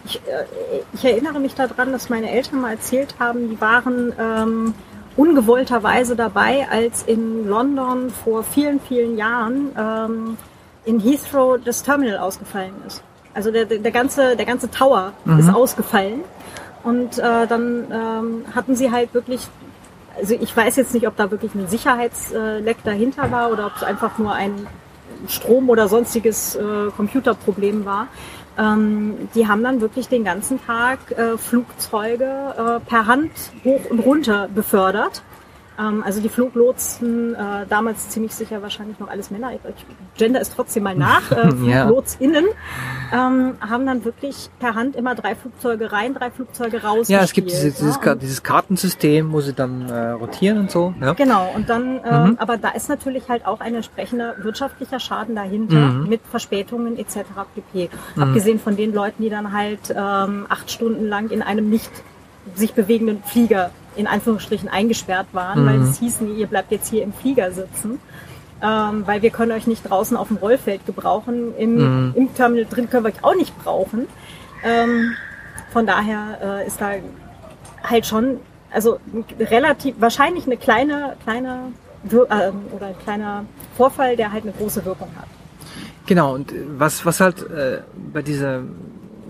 Ich, äh, ich, erinnere mich daran, dass meine Eltern mal erzählt haben, die waren ähm, ungewollterweise dabei, als in London vor vielen, vielen Jahren ähm, in Heathrow das Terminal ausgefallen ist. Also der, der, ganze, der ganze Tower mhm. ist ausgefallen. Und äh, dann ähm, hatten sie halt wirklich, also ich weiß jetzt nicht, ob da wirklich ein Sicherheitsleck dahinter war oder ob es einfach nur ein Strom- oder sonstiges äh, Computerproblem war. Ähm, die haben dann wirklich den ganzen Tag äh, Flugzeuge äh, per Hand hoch und runter befördert also die Fluglotsen, äh, damals ziemlich sicher wahrscheinlich noch alles Männer, ich, gender ist trotzdem mal nach, [laughs] äh, FluglotsInnen, ähm, haben dann wirklich per Hand immer drei Flugzeuge rein, drei Flugzeuge raus. Ja, es gibt dieses, dieses, ja, dieses Kartensystem, wo sie dann äh, rotieren und so. Ja. Genau, und dann, äh, mhm. aber da ist natürlich halt auch ein entsprechender wirtschaftlicher Schaden dahinter mhm. mit Verspätungen etc. pp. Mhm. Abgesehen von den Leuten, die dann halt ähm, acht Stunden lang in einem nicht sich bewegenden Flieger in Anführungsstrichen eingesperrt waren, mhm. weil es hieß, nee, ihr bleibt jetzt hier im Flieger sitzen. Ähm, weil wir können euch nicht draußen auf dem Rollfeld gebrauchen. Im, mhm. im Terminal drin können wir euch auch nicht brauchen. Ähm, von daher äh, ist da halt schon, also relativ, wahrscheinlich eine kleine, kleine äh, oder ein kleiner Vorfall, der halt eine große Wirkung hat. Genau, und was, was halt äh, bei dieser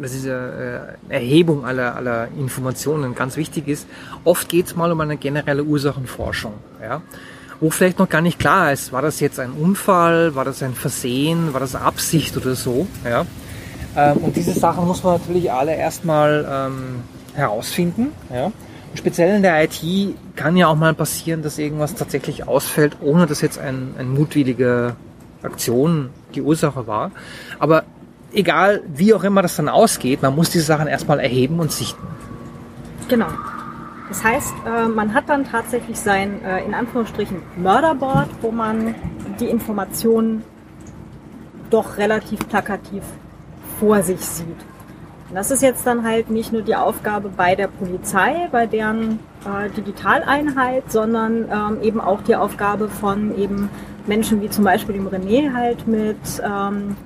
diese äh, Erhebung aller, aller Informationen ganz wichtig ist. Oft geht es mal um eine generelle Ursachenforschung, ja, wo vielleicht noch gar nicht klar ist, war das jetzt ein Unfall, war das ein Versehen, war das Absicht oder so. Ja. Ähm, und diese Sachen muss man natürlich alle erstmal ähm, herausfinden. Ja. Und speziell in der IT kann ja auch mal passieren, dass irgendwas tatsächlich ausfällt, ohne dass jetzt ein, ein mutwillige Aktion die Ursache war. Aber egal wie auch immer das dann ausgeht, man muss diese Sachen erstmal erheben und sichten. Genau. Das heißt, äh, man hat dann tatsächlich sein, äh, in Anführungsstrichen, Mörderboard, wo man die Informationen doch relativ plakativ vor sich sieht. Und das ist jetzt dann halt nicht nur die Aufgabe bei der Polizei, bei deren äh, Digitaleinheit, sondern ähm, eben auch die Aufgabe von eben Menschen wie zum Beispiel dem René halt mit ähm,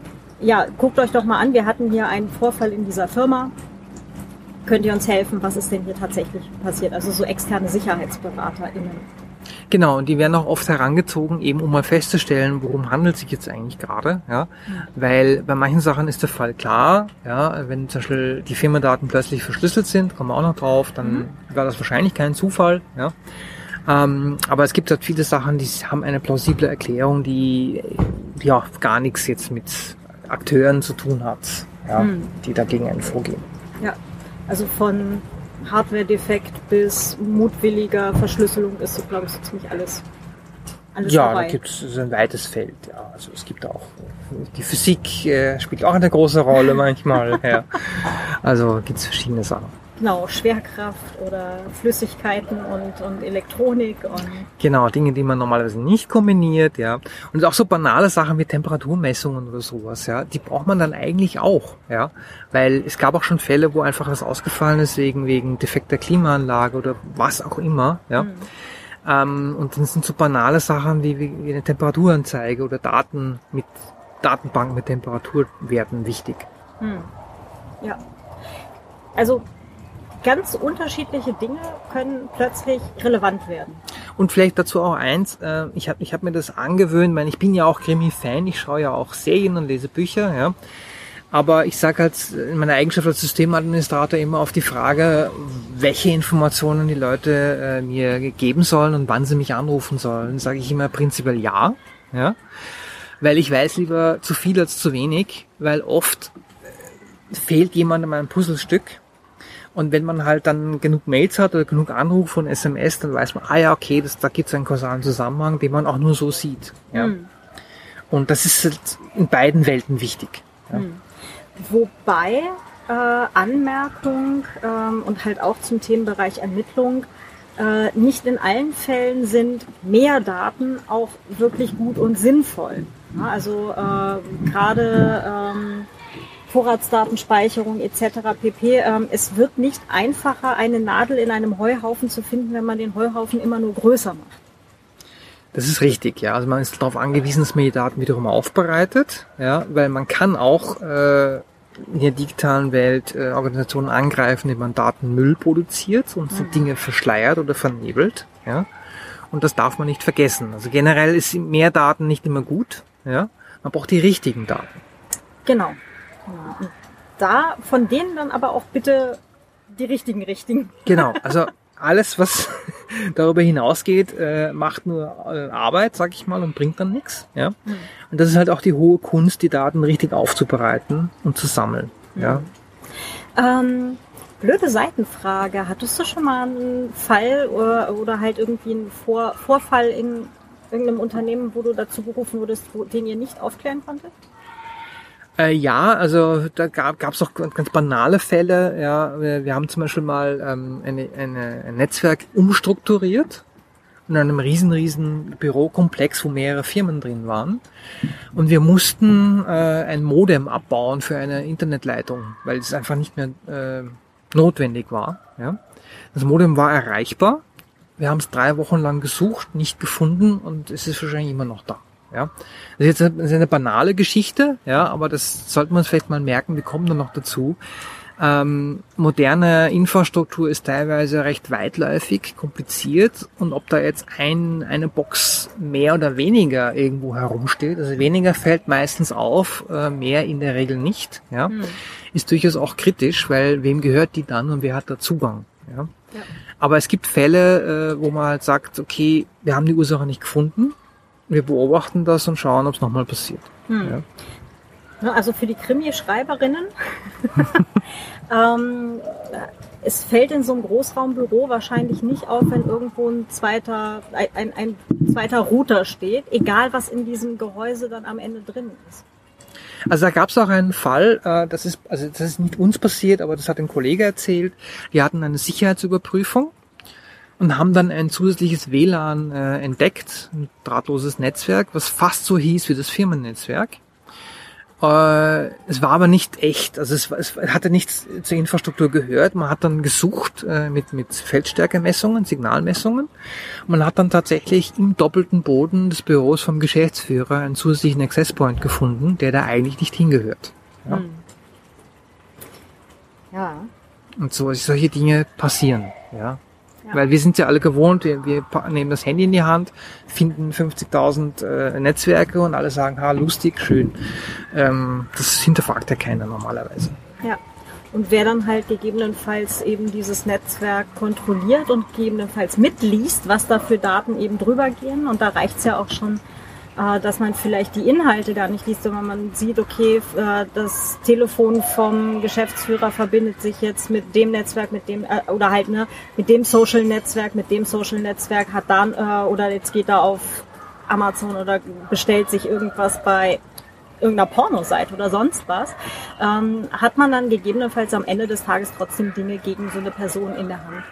ja, guckt euch doch mal an, wir hatten hier einen Vorfall in dieser Firma. Könnt ihr uns helfen? Was ist denn hier tatsächlich passiert? Also so externe SicherheitsberaterInnen. Genau, und die werden auch oft herangezogen, eben um mal festzustellen, worum handelt sich jetzt eigentlich gerade, ja. Weil bei manchen Sachen ist der Fall klar, ja, wenn zum Beispiel die Firmendaten plötzlich verschlüsselt sind, kommen wir auch noch drauf, dann mhm. war das wahrscheinlich kein Zufall, ja. Ähm, aber es gibt halt viele Sachen, die haben eine plausible Erklärung, die ja gar nichts jetzt mit Akteuren zu tun hat, ja, hm. die dagegen einen vorgehen. Ja, also von Hardware-Defekt bis mutwilliger Verschlüsselung ist so, glaube ich, so ziemlich alles. alles ja, dabei. da gibt es ein weites Feld. Ja. Also es gibt auch die Physik äh, spielt auch eine große Rolle manchmal. [laughs] ja. Also gibt es verschiedene Sachen. Genau, Schwerkraft oder Flüssigkeiten und, und Elektronik und. Genau, Dinge, die man normalerweise nicht kombiniert, ja. Und auch so banale Sachen wie Temperaturmessungen oder sowas, ja, die braucht man dann eigentlich auch, ja. Weil es gab auch schon Fälle, wo einfach was ausgefallen ist wegen, wegen defekter Klimaanlage oder was auch immer, ja. Mhm. Ähm, und dann sind so banale Sachen wie, wie eine Temperaturanzeige oder Daten mit Datenbank mit Temperaturwerten wichtig. Mhm. Ja. Also ganz unterschiedliche Dinge können plötzlich relevant werden. Und vielleicht dazu auch eins, äh, ich habe ich hab mir das angewöhnt, weil ich bin ja auch Krimi-Fan, ich schaue ja auch Serien und lese Bücher, ja. Aber ich sage halt in meiner Eigenschaft als Systemadministrator immer auf die Frage, welche Informationen die Leute äh, mir geben sollen und wann sie mich anrufen sollen, sage ich immer prinzipiell ja, ja. Weil ich weiß lieber zu viel als zu wenig, weil oft fehlt jemandem ein Puzzlestück und wenn man halt dann genug Mails hat oder genug Anrufe und SMS, dann weiß man, ah ja, okay, das, da gibt es einen kausalen Zusammenhang, den man auch nur so sieht. Ja. Mhm. Und das ist halt in beiden Welten wichtig. Ja. Mhm. Wobei äh, Anmerkung ähm, und halt auch zum Themenbereich Ermittlung äh, nicht in allen Fällen sind mehr Daten auch wirklich gut und sinnvoll. Ja, also äh, gerade ähm, Vorratsdatenspeicherung etc. pp. Ähm, es wird nicht einfacher, eine Nadel in einem Heuhaufen zu finden, wenn man den Heuhaufen immer nur größer macht. Das ist richtig, ja. Also man ist darauf angewiesen, dass man die Daten wiederum aufbereitet, ja, weil man kann auch äh, in der digitalen Welt äh, Organisationen angreifen, indem man Datenmüll produziert und mhm. Dinge verschleiert oder vernebelt, ja. Und das darf man nicht vergessen. Also generell ist mehr Daten nicht immer gut, ja. Man braucht die richtigen Daten. Genau. Da von denen dann aber auch bitte die richtigen richtigen. Genau. Also alles, was [laughs] darüber hinausgeht, äh, macht nur äh, Arbeit, sag ich mal, und bringt dann nichts. Ja? Mhm. Und das ist halt auch die hohe Kunst, die Daten richtig aufzubereiten und zu sammeln. Mhm. Ja? Ähm, blöde Seitenfrage. Hattest du schon mal einen Fall oder, oder halt irgendwie einen Vor Vorfall in irgendeinem Unternehmen, wo du dazu berufen wurdest, wo, den ihr nicht aufklären konntet? Äh, ja, also da gab es auch ganz banale Fälle. Ja, wir, wir haben zum Beispiel mal ähm, eine, eine, ein Netzwerk umstrukturiert in einem riesen, riesen Bürokomplex, wo mehrere Firmen drin waren. Und wir mussten äh, ein Modem abbauen für eine Internetleitung, weil es einfach nicht mehr äh, notwendig war. Ja. Das Modem war erreichbar. Wir haben es drei Wochen lang gesucht, nicht gefunden und es ist wahrscheinlich immer noch da. Ja, das ist jetzt eine, eine banale Geschichte, ja, aber das sollte man vielleicht mal merken. Wir kommen dann noch dazu. Ähm, moderne Infrastruktur ist teilweise recht weitläufig, kompliziert und ob da jetzt ein, eine Box mehr oder weniger irgendwo herumsteht, also weniger fällt meistens auf, äh, mehr in der Regel nicht, ja, hm. ist durchaus auch kritisch, weil wem gehört die dann und wer hat da Zugang, ja. ja. Aber es gibt Fälle, äh, wo man halt sagt, okay, wir haben die Ursache nicht gefunden, wir beobachten das und schauen, ob es nochmal passiert. Hm. Ja. Also für die Krimi-Schreiberinnen, [laughs] ähm, es fällt in so einem Großraumbüro wahrscheinlich nicht auf, wenn irgendwo ein zweiter, ein, ein zweiter Router steht, egal was in diesem Gehäuse dann am Ende drin ist. Also da gab es auch einen Fall, äh, das ist also das ist nicht uns passiert, aber das hat ein Kollege erzählt. Die hatten eine Sicherheitsüberprüfung und haben dann ein zusätzliches WLAN äh, entdeckt, ein drahtloses Netzwerk, was fast so hieß wie das Firmennetzwerk. Äh, es war aber nicht echt, also es, es, hatte nichts zur Infrastruktur gehört. Man hat dann gesucht äh, mit, mit Feldstärkemessungen, Signalmessungen. Man hat dann tatsächlich im doppelten Boden des Büros vom Geschäftsführer einen zusätzlichen Access Point gefunden, der da eigentlich nicht hingehört. Ja. Hm. ja. Und so solche Dinge passieren. Ja. Weil wir sind ja alle gewohnt, wir, wir nehmen das Handy in die Hand, finden 50.000 äh, Netzwerke und alle sagen, ha, lustig, schön. Ähm, das hinterfragt ja keiner normalerweise. Ja. Und wer dann halt gegebenenfalls eben dieses Netzwerk kontrolliert und gegebenenfalls mitliest, was da für Daten eben drüber gehen. Und da reicht's ja auch schon, dass man vielleicht die Inhalte gar nicht liest, sondern man sieht, okay, äh, das Telefon vom Geschäftsführer verbindet sich jetzt mit dem Netzwerk, mit dem, äh, oder halt, ne, mit dem Social Netzwerk, mit dem Social Netzwerk hat dann, oder jetzt geht er auf Amazon oder bestellt sich irgendwas bei irgendeiner Pornoseite oder sonst was, ähm, hat man dann gegebenenfalls am Ende des Tages trotzdem Dinge gegen so eine Person in der Hand.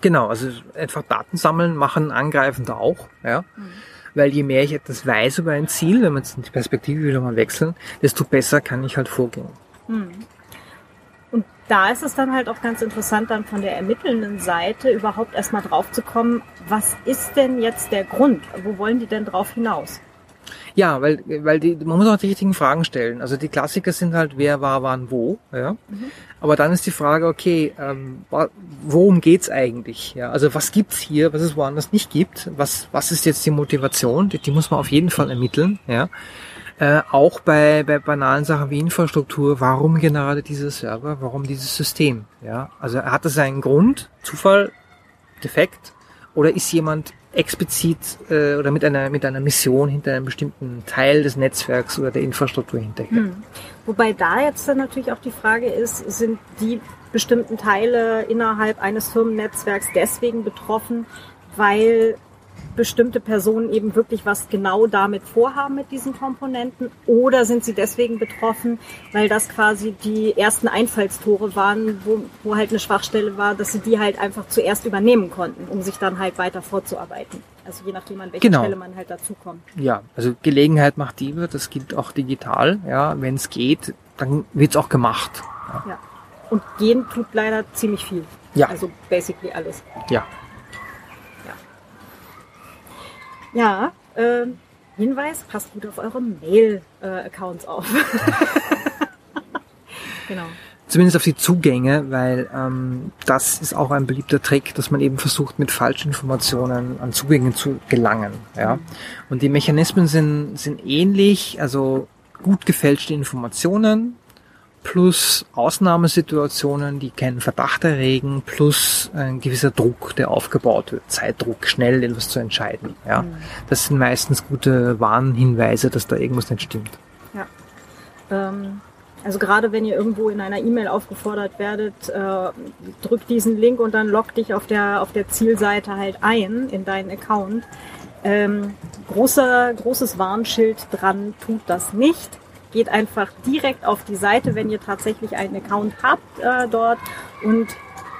Genau, also einfach Daten sammeln, machen Angreifende auch, ja. Mhm weil je mehr ich etwas weiß über ein Ziel, wenn man jetzt die Perspektive wieder mal wechseln, desto besser kann ich halt vorgehen. Hm. Und da ist es dann halt auch ganz interessant, dann von der ermittelnden Seite überhaupt erstmal drauf zu kommen, was ist denn jetzt der Grund? Wo wollen die denn drauf hinaus? Ja, weil, weil die, man muss auch die richtigen Fragen stellen. Also die Klassiker sind halt, wer war wann wo, ja. Mhm. Aber dann ist die Frage, okay, ähm, worum geht's eigentlich? Ja, also was gibt's hier, was es woanders nicht gibt? Was, was ist jetzt die Motivation? Die, die muss man auf jeden Fall ermitteln, ja. Äh, auch bei, bei banalen Sachen wie Infrastruktur, warum gerade dieser Server, warum dieses System? Ja, also hat das einen Grund, Zufall, Defekt, oder ist jemand explizit äh, oder mit einer mit einer Mission hinter einem bestimmten Teil des Netzwerks oder der Infrastruktur hinterher. Hm. Wobei da jetzt dann natürlich auch die Frage ist, sind die bestimmten Teile innerhalb eines Firmennetzwerks deswegen betroffen, weil bestimmte Personen eben wirklich was genau damit vorhaben mit diesen Komponenten oder sind sie deswegen betroffen, weil das quasi die ersten Einfallstore waren, wo, wo halt eine Schwachstelle war, dass sie die halt einfach zuerst übernehmen konnten, um sich dann halt weiter vorzuarbeiten. Also je nachdem, an welcher genau. Stelle man halt dazukommt. Ja, also Gelegenheit macht Diebe, das gilt auch digital. Ja, wenn es geht, dann wird's auch gemacht. Ja. Und gehen tut leider ziemlich viel. Ja. Also basically alles. Ja. Ja, äh, Hinweis, passt gut auf eure Mail-Accounts auf. [laughs] genau. Zumindest auf die Zugänge, weil ähm, das ist auch ein beliebter Trick, dass man eben versucht, mit Falschinformationen an Zugänge zu gelangen. Ja? Und die Mechanismen sind, sind ähnlich, also gut gefälschte Informationen plus Ausnahmesituationen, die keinen Verdacht erregen, plus ein gewisser Druck, der aufgebaut wird, Zeitdruck, schnell etwas zu entscheiden. Ja? Mhm. Das sind meistens gute Warnhinweise, dass da irgendwas nicht stimmt. Ja. Ähm, also gerade wenn ihr irgendwo in einer E-Mail aufgefordert werdet, äh, drück diesen Link und dann log dich auf der auf der Zielseite halt ein in deinen Account. Ähm, großer, großes Warnschild dran, tut das nicht. Geht einfach direkt auf die Seite, wenn ihr tatsächlich einen Account habt äh, dort und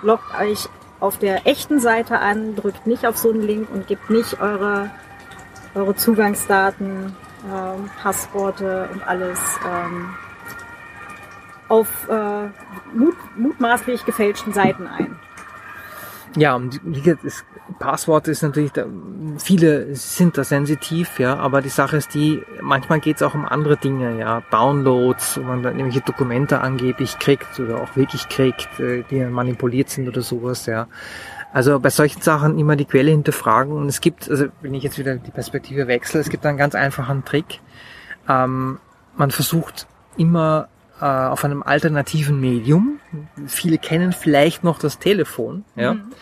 loggt euch auf der echten Seite an, drückt nicht auf so einen Link und gebt nicht eure, eure Zugangsdaten, ähm, Passworte und alles ähm, auf äh, mut, mutmaßlich gefälschten Seiten ein. Ja, und wie gesagt, das Passwort ist natürlich, da, viele sind da sensitiv, ja, aber die Sache ist die, manchmal geht es auch um andere Dinge, ja, Downloads, wo man dann irgendwelche Dokumente angeblich kriegt oder auch wirklich kriegt, äh, die manipuliert sind oder sowas, ja. Also bei solchen Sachen immer die Quelle hinterfragen und es gibt, also wenn ich jetzt wieder die Perspektive wechsle, es gibt einen ganz einfachen Trick. Ähm, man versucht immer äh, auf einem alternativen Medium. Viele kennen vielleicht noch das Telefon, ja. Mhm.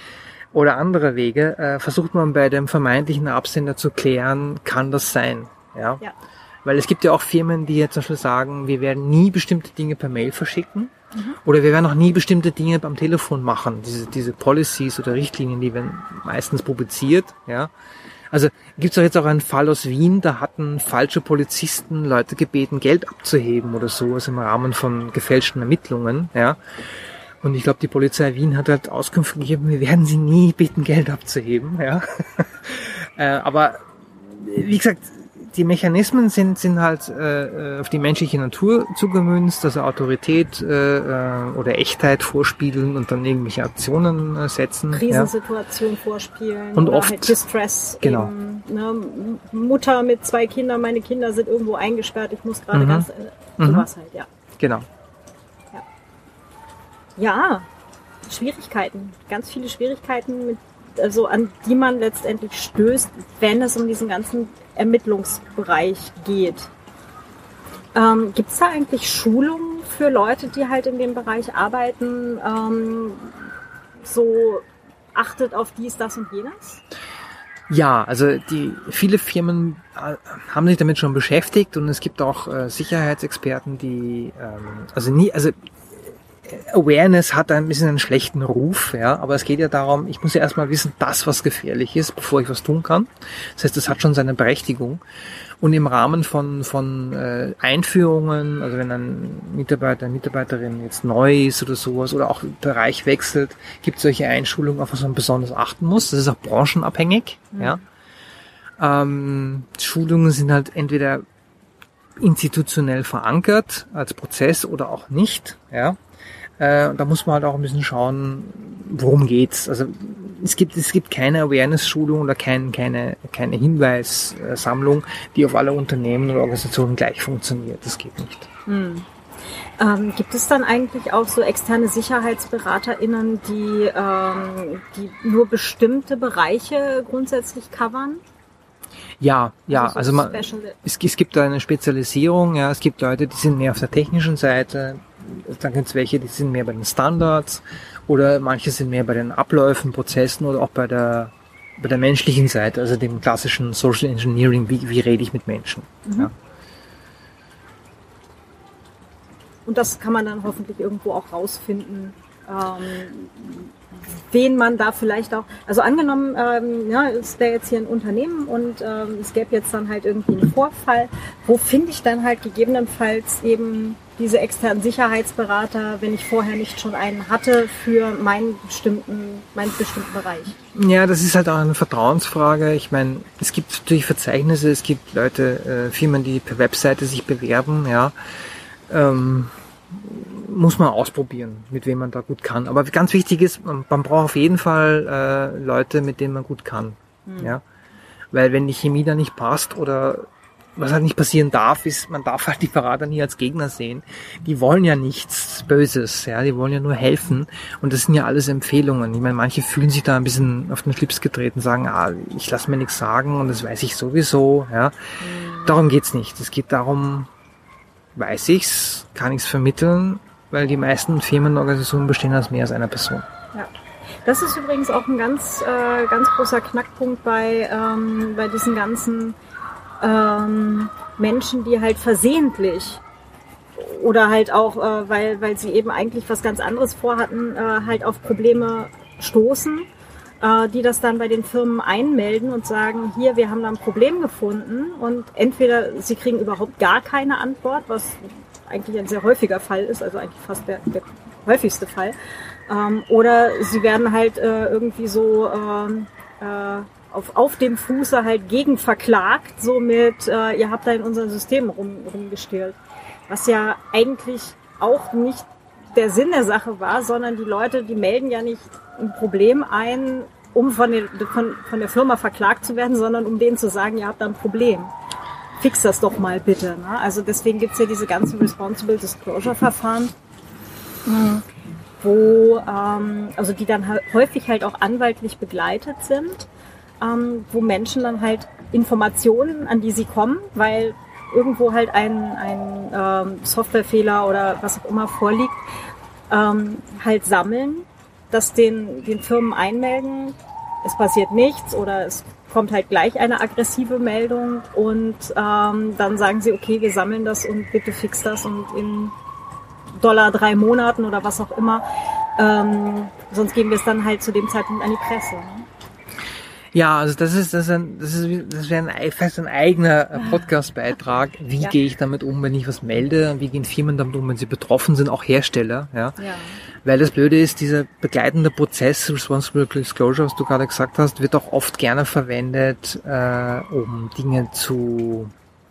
Oder andere Wege, äh, versucht man bei dem vermeintlichen Absender zu klären, kann das sein, ja. Ja. Weil es gibt ja auch Firmen, die jetzt zum Beispiel sagen, wir werden nie bestimmte Dinge per Mail verschicken oder wir werden auch nie bestimmte Dinge beim Telefon machen. Diese, diese Policies oder Richtlinien, die werden meistens publiziert, ja. Also gibt es auch jetzt auch einen Fall aus Wien, da hatten falsche Polizisten Leute gebeten, Geld abzuheben oder so, also im Rahmen von gefälschten Ermittlungen, ja. Und ich glaube, die Polizei Wien hat halt Auskunft gegeben, wir werden sie nie bitten, Geld abzuheben, ja. [laughs] äh, aber wie gesagt, die Mechanismen sind, sind halt äh, auf die menschliche Natur zugemünzt, also Autorität äh, äh, oder Echtheit vorspielen und dann irgendwelche Aktionen äh, setzen. Ja. Krisensituation vorspielen Und oft- halt Distress. genau. Eben, ne, Mutter mit zwei Kindern, meine Kinder sind irgendwo eingesperrt, ich muss gerade Mhm. ganz, äh, sowas halt, ja. Genau. Ja, Schwierigkeiten, ganz viele Schwierigkeiten, mit, also an die man letztendlich stößt, wenn es um diesen ganzen Ermittlungsbereich geht. Ähm, Gibt es da eigentlich Schulungen für Leute, die halt in dem Bereich arbeiten? Ähm, so achtet auf dies, das und jenes? Ja, also die viele Firmen äh, haben sich damit schon beschäftigt und es gibt auch äh, Sicherheitsexperten, die ähm, also nie, also Awareness hat ein bisschen einen schlechten Ruf, ja, aber es geht ja darum, ich muss ja erstmal wissen, das was gefährlich ist, bevor ich was tun kann. Das heißt, das hat schon seine Berechtigung. Und im Rahmen von, von äh, Einführungen, also wenn ein Mitarbeiter, eine Mitarbeiterin jetzt neu ist oder sowas oder auch Bereich wechselt, gibt es solche Einschulungen, auf was man besonders achten muss. Das ist auch branchenabhängig. Ja. Ähm, Schulungen sind halt entweder institutionell verankert als Prozess oder auch nicht. Ja. Äh, da muss man halt auch ein bisschen schauen, worum geht's. Also es gibt es gibt keine Awareness-Schulung oder kein, keine keine Hinweissammlung, die auf alle Unternehmen oder Organisationen gleich funktioniert. Das geht nicht. Ähm, gibt es dann eigentlich auch so externe SicherheitsberaterInnen, die, ähm, die nur bestimmte Bereiche grundsätzlich covern? Ja, ja, so also man, es, es gibt da eine Spezialisierung. Ja, es gibt Leute, die sind mehr auf der technischen Seite. Dann gibt es welche, die sind mehr bei den Standards oder manche sind mehr bei den Abläufen, Prozessen oder auch bei der bei der menschlichen Seite, also dem klassischen Social Engineering, wie, wie rede ich mit Menschen. Ja. Und das kann man dann hoffentlich irgendwo auch rausfinden, ähm, wen man da vielleicht auch, also angenommen, ähm, ja, es wäre jetzt hier ein Unternehmen und ähm, es gäbe jetzt dann halt irgendwie einen Vorfall, wo finde ich dann halt gegebenenfalls eben diese externen Sicherheitsberater, wenn ich vorher nicht schon einen hatte für meinen bestimmten, meinen bestimmten Bereich. Ja, das ist halt auch eine Vertrauensfrage. Ich meine, es gibt natürlich Verzeichnisse, es gibt Leute, äh, Firmen, die per Webseite sich bewerben, ja. Ähm, muss man ausprobieren, mit wem man da gut kann. Aber ganz wichtig ist, man, man braucht auf jeden Fall äh, Leute, mit denen man gut kann. Mhm. Ja, weil wenn die Chemie da nicht passt oder was halt nicht passieren darf, ist, man darf halt die Berater nie als Gegner sehen. Die wollen ja nichts Böses, ja, die wollen ja nur helfen. Und das sind ja alles Empfehlungen. Ich meine, manche fühlen sich da ein bisschen auf den Schlips getreten, sagen, ah, ich lasse mir nichts sagen und das weiß ich sowieso, ja. Mhm. Darum geht's nicht. Es geht darum, weiß ich's, kann ich's vermitteln, weil die meisten Firmen und Organisationen bestehen aus mehr als einer Person. Ja. Das ist übrigens auch ein ganz, äh, ganz großer Knackpunkt bei, ähm, bei diesen ganzen ähm, Menschen, die halt versehentlich oder halt auch, äh, weil, weil sie eben eigentlich was ganz anderes vorhatten, äh, halt auf Probleme stoßen, äh, die das dann bei den Firmen einmelden und sagen, hier, wir haben da ein Problem gefunden und entweder sie kriegen überhaupt gar keine Antwort, was eigentlich ein sehr häufiger Fall ist, also eigentlich fast der, der häufigste Fall, ähm, oder sie werden halt äh, irgendwie so ähm, äh, auf, auf dem Fuße halt gegen verklagt, somit äh, ihr habt da in unserem System rum, rumgestillt. Was ja eigentlich auch nicht der Sinn der Sache war, sondern die Leute, die melden ja nicht ein Problem ein, um von, den, von, von der Firma verklagt zu werden, sondern um denen zu sagen, ihr habt da ein Problem. Fix das doch mal bitte. Ne? Also deswegen gibt's ja diese ganzen Responsible Disclosure Verfahren, wo ähm, also die dann häufig halt auch anwaltlich begleitet sind ähm, wo Menschen dann halt Informationen, an die sie kommen, weil irgendwo halt ein, ein ähm, Softwarefehler oder was auch immer vorliegt, ähm, halt sammeln, das den, den Firmen einmelden, es passiert nichts oder es kommt halt gleich eine aggressive Meldung und ähm, dann sagen sie, okay, wir sammeln das und bitte fix das und in Dollar drei Monaten oder was auch immer, ähm, sonst geben wir es dann halt zu dem Zeitpunkt an die Presse. Ne? Ja, also das ist das ist ein, das ist das wäre ein, fast ein eigener Podcast-Beitrag. Wie ja. gehe ich damit um, wenn ich was melde? Und wie gehen Firmen damit um, wenn sie betroffen sind, auch Hersteller? Ja. ja. Weil das Blöde ist, dieser begleitende Prozess, Responsible Disclosure, was du gerade gesagt hast, wird auch oft gerne verwendet, äh, um Dinge zu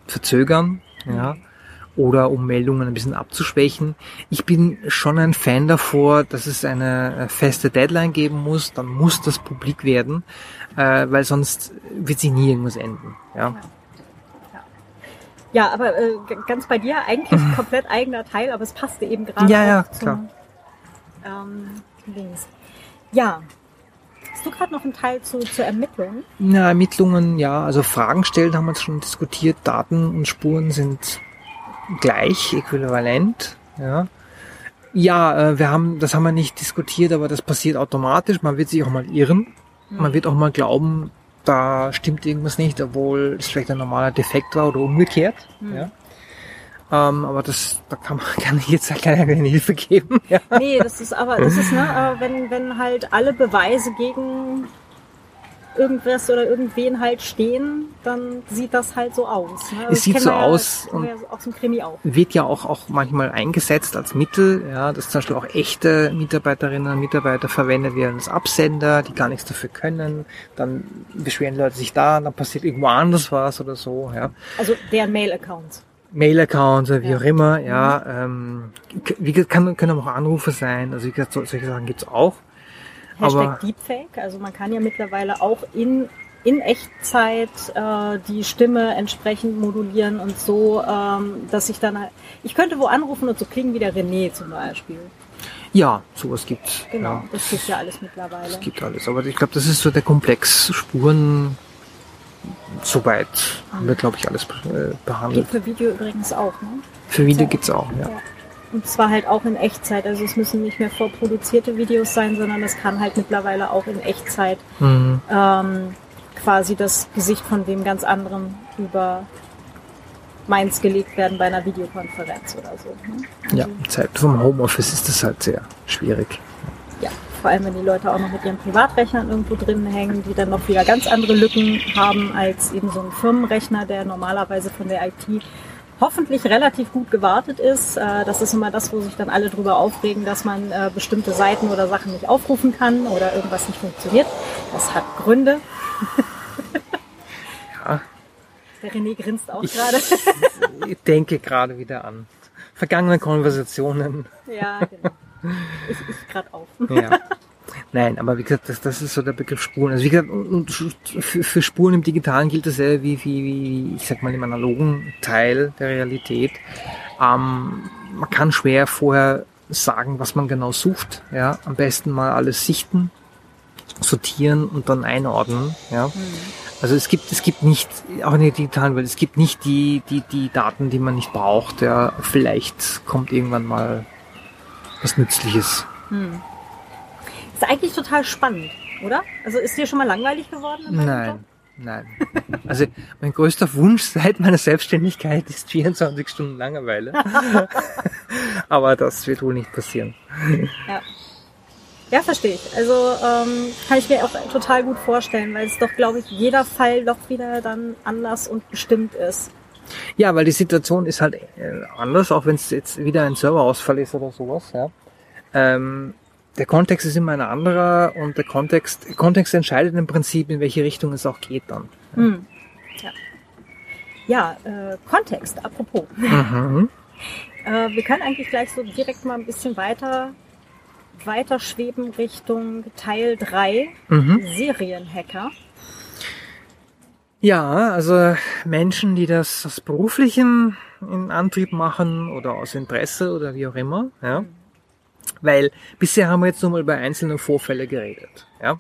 verzögern. Ja. Mhm oder um Meldungen ein bisschen abzuschwächen. Ich bin schon ein Fan davor, dass es eine feste Deadline geben muss, dann muss das publik werden, äh, weil sonst wird sie nie irgendwas enden. Ja. Ja, aber äh, ganz bei dir eigentlich ein [laughs] komplett eigener Teil, aber es passte eben gerade ja, ja, zum klar. Ähm, Links. Ja, Hast du gerade noch einen Teil zu, zur Ermittlung? Ja, Ermittlungen, ja. Also Fragen stellen haben wir schon diskutiert. Daten und Spuren sind gleich, äquivalent. Ja, ja äh, wir haben, das haben wir nicht diskutiert, aber das passiert automatisch. Man wird sich auch mal irren. Mhm. Man wird auch mal glauben, da stimmt irgendwas nicht, obwohl es vielleicht ein normaler Defekt war oder umgekehrt. Mhm. Ja. Ähm, aber das, da kann man [laughs] kann ich jetzt keine Hilfe geben. Ja. Nee, das ist aber, das ist, ne, wenn, wenn halt alle Beweise gegen irgendwas oder irgendwen halt stehen, dann sieht das halt so aus. Ne? Es sieht so ja, aus und ja aus dem Krimi auch. wird ja auch, auch manchmal eingesetzt als Mittel, ja, dass zum Beispiel auch echte Mitarbeiterinnen und Mitarbeiter verwendet werden als Absender, die gar nichts dafür können. Dann beschweren Leute sich da, dann passiert irgendwo anders was oder so. Ja. Also deren Mail-Accounts. Mail-Accounts wie ja. auch immer, ja. Mhm. Ähm, wie kann, können auch Anrufe sein, also wie gesagt, solche Sachen gibt's auch. Hashtag Deepfake. Also man kann ja mittlerweile auch in in Echtzeit äh, die Stimme entsprechend modulieren und so, ähm, dass ich dann halt, ich könnte wo anrufen und so klingen wie der René zum Beispiel. Ja, sowas gibt's. Genau, ja. das gibt ja alles mittlerweile. Es gibt alles, aber ich glaube, das ist so der Komplex Spuren. Soweit mhm. wird, glaube ich, alles äh, behandelt. Geht für Video übrigens auch, ne? Für Video ja. gibt's auch, ja. ja. Und zwar halt auch in Echtzeit. Also es müssen nicht mehr vorproduzierte Videos sein, sondern es kann halt mittlerweile auch in Echtzeit mhm. ähm, quasi das Gesicht von dem ganz anderen über meins gelegt werden bei einer Videokonferenz oder so. Ne? Also, ja, Zeit vom Homeoffice ist das halt sehr schwierig. Ja, vor allem wenn die Leute auch noch mit ihren Privatrechnern irgendwo drin hängen, die dann noch wieder ganz andere Lücken haben als eben so ein Firmenrechner, der normalerweise von der IT hoffentlich relativ gut gewartet ist. Äh, das ist immer das, wo sich dann alle drüber aufregen, dass man äh, bestimmte Seiten oder Sachen nicht aufrufen kann oder irgendwas nicht funktioniert. Das hat Gründe. [laughs] ja. Der René grinst auch ich, gerade. ich [laughs] denke gerade wieder an vergangenen Konversationen. Ja, genau. Ich, ich gerade auf. Ja. Nein, aber wie gesagt, das, das ist so der Begriff Spuren. Also wie gesagt, und für, für Spuren im Digitalen gilt das ja wie, wie, wie, ich sag mal, im analogen Teil der Realität. Ähm, man kann schwer vorher sagen, was man genau sucht. Ja, am besten mal alles sichten, sortieren und dann einordnen. Ja. Mhm. Also es gibt, es gibt nicht, auch in der digitalen Welt, es gibt nicht die, die, die Daten, die man nicht braucht. Ja, vielleicht kommt irgendwann mal was Nützliches. Hm. Ist eigentlich total spannend, oder? Also ist dir schon mal langweilig geworden? Nein. Nein. Also mein größter Wunsch seit meiner Selbstständigkeit ist 24 Stunden Langeweile. [laughs] Aber das wird wohl nicht passieren. Ja. Ja, verstehe ich. Also ähm, kann ich mir auch total gut vorstellen, weil es doch, glaube ich, jeder Fall doch wieder dann anders und bestimmt ist. Ja, weil die Situation ist halt äh, anders, auch wenn es jetzt wieder ein Serverausfall ist oder sowas. Ja. Ähm, der Kontext ist immer ein anderer und der Kontext, Kontext entscheidet im Prinzip, in welche Richtung es auch geht dann. Hm. Ja, ja äh, Kontext, apropos. Mhm. [laughs] äh, wir können eigentlich gleich so direkt mal ein bisschen weiter, weiter schweben Richtung Teil 3, mhm. Serienhacker. Ja, also Menschen, die das aus beruflichen in Antrieb machen oder aus Interesse oder wie auch immer, ja. Mhm. Weil bisher haben wir jetzt nur mal über einzelne Vorfälle geredet. Ja?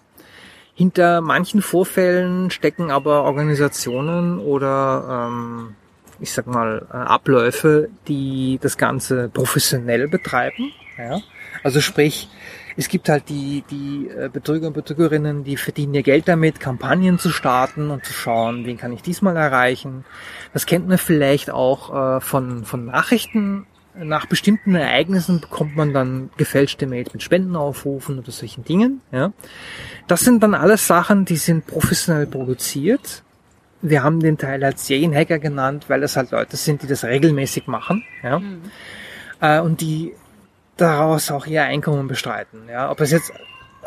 Hinter manchen Vorfällen stecken aber Organisationen oder ähm, ich sag mal äh, Abläufe, die das Ganze professionell betreiben. Ja? Also sprich, es gibt halt die, die äh, Betrüger und Betrügerinnen, die verdienen ihr Geld damit, Kampagnen zu starten und zu schauen, wen kann ich diesmal erreichen. Das kennt man vielleicht auch äh, von, von Nachrichten nach bestimmten Ereignissen bekommt man dann gefälschte Mails mit Spendenaufrufen oder solchen Dingen. Ja. Das sind dann alles Sachen, die sind professionell produziert. Wir haben den Teil als Serienhacker genannt, weil das halt Leute sind, die das regelmäßig machen. Ja. Mhm. Äh, und die daraus auch ihr Einkommen bestreiten. Ja. Ob es jetzt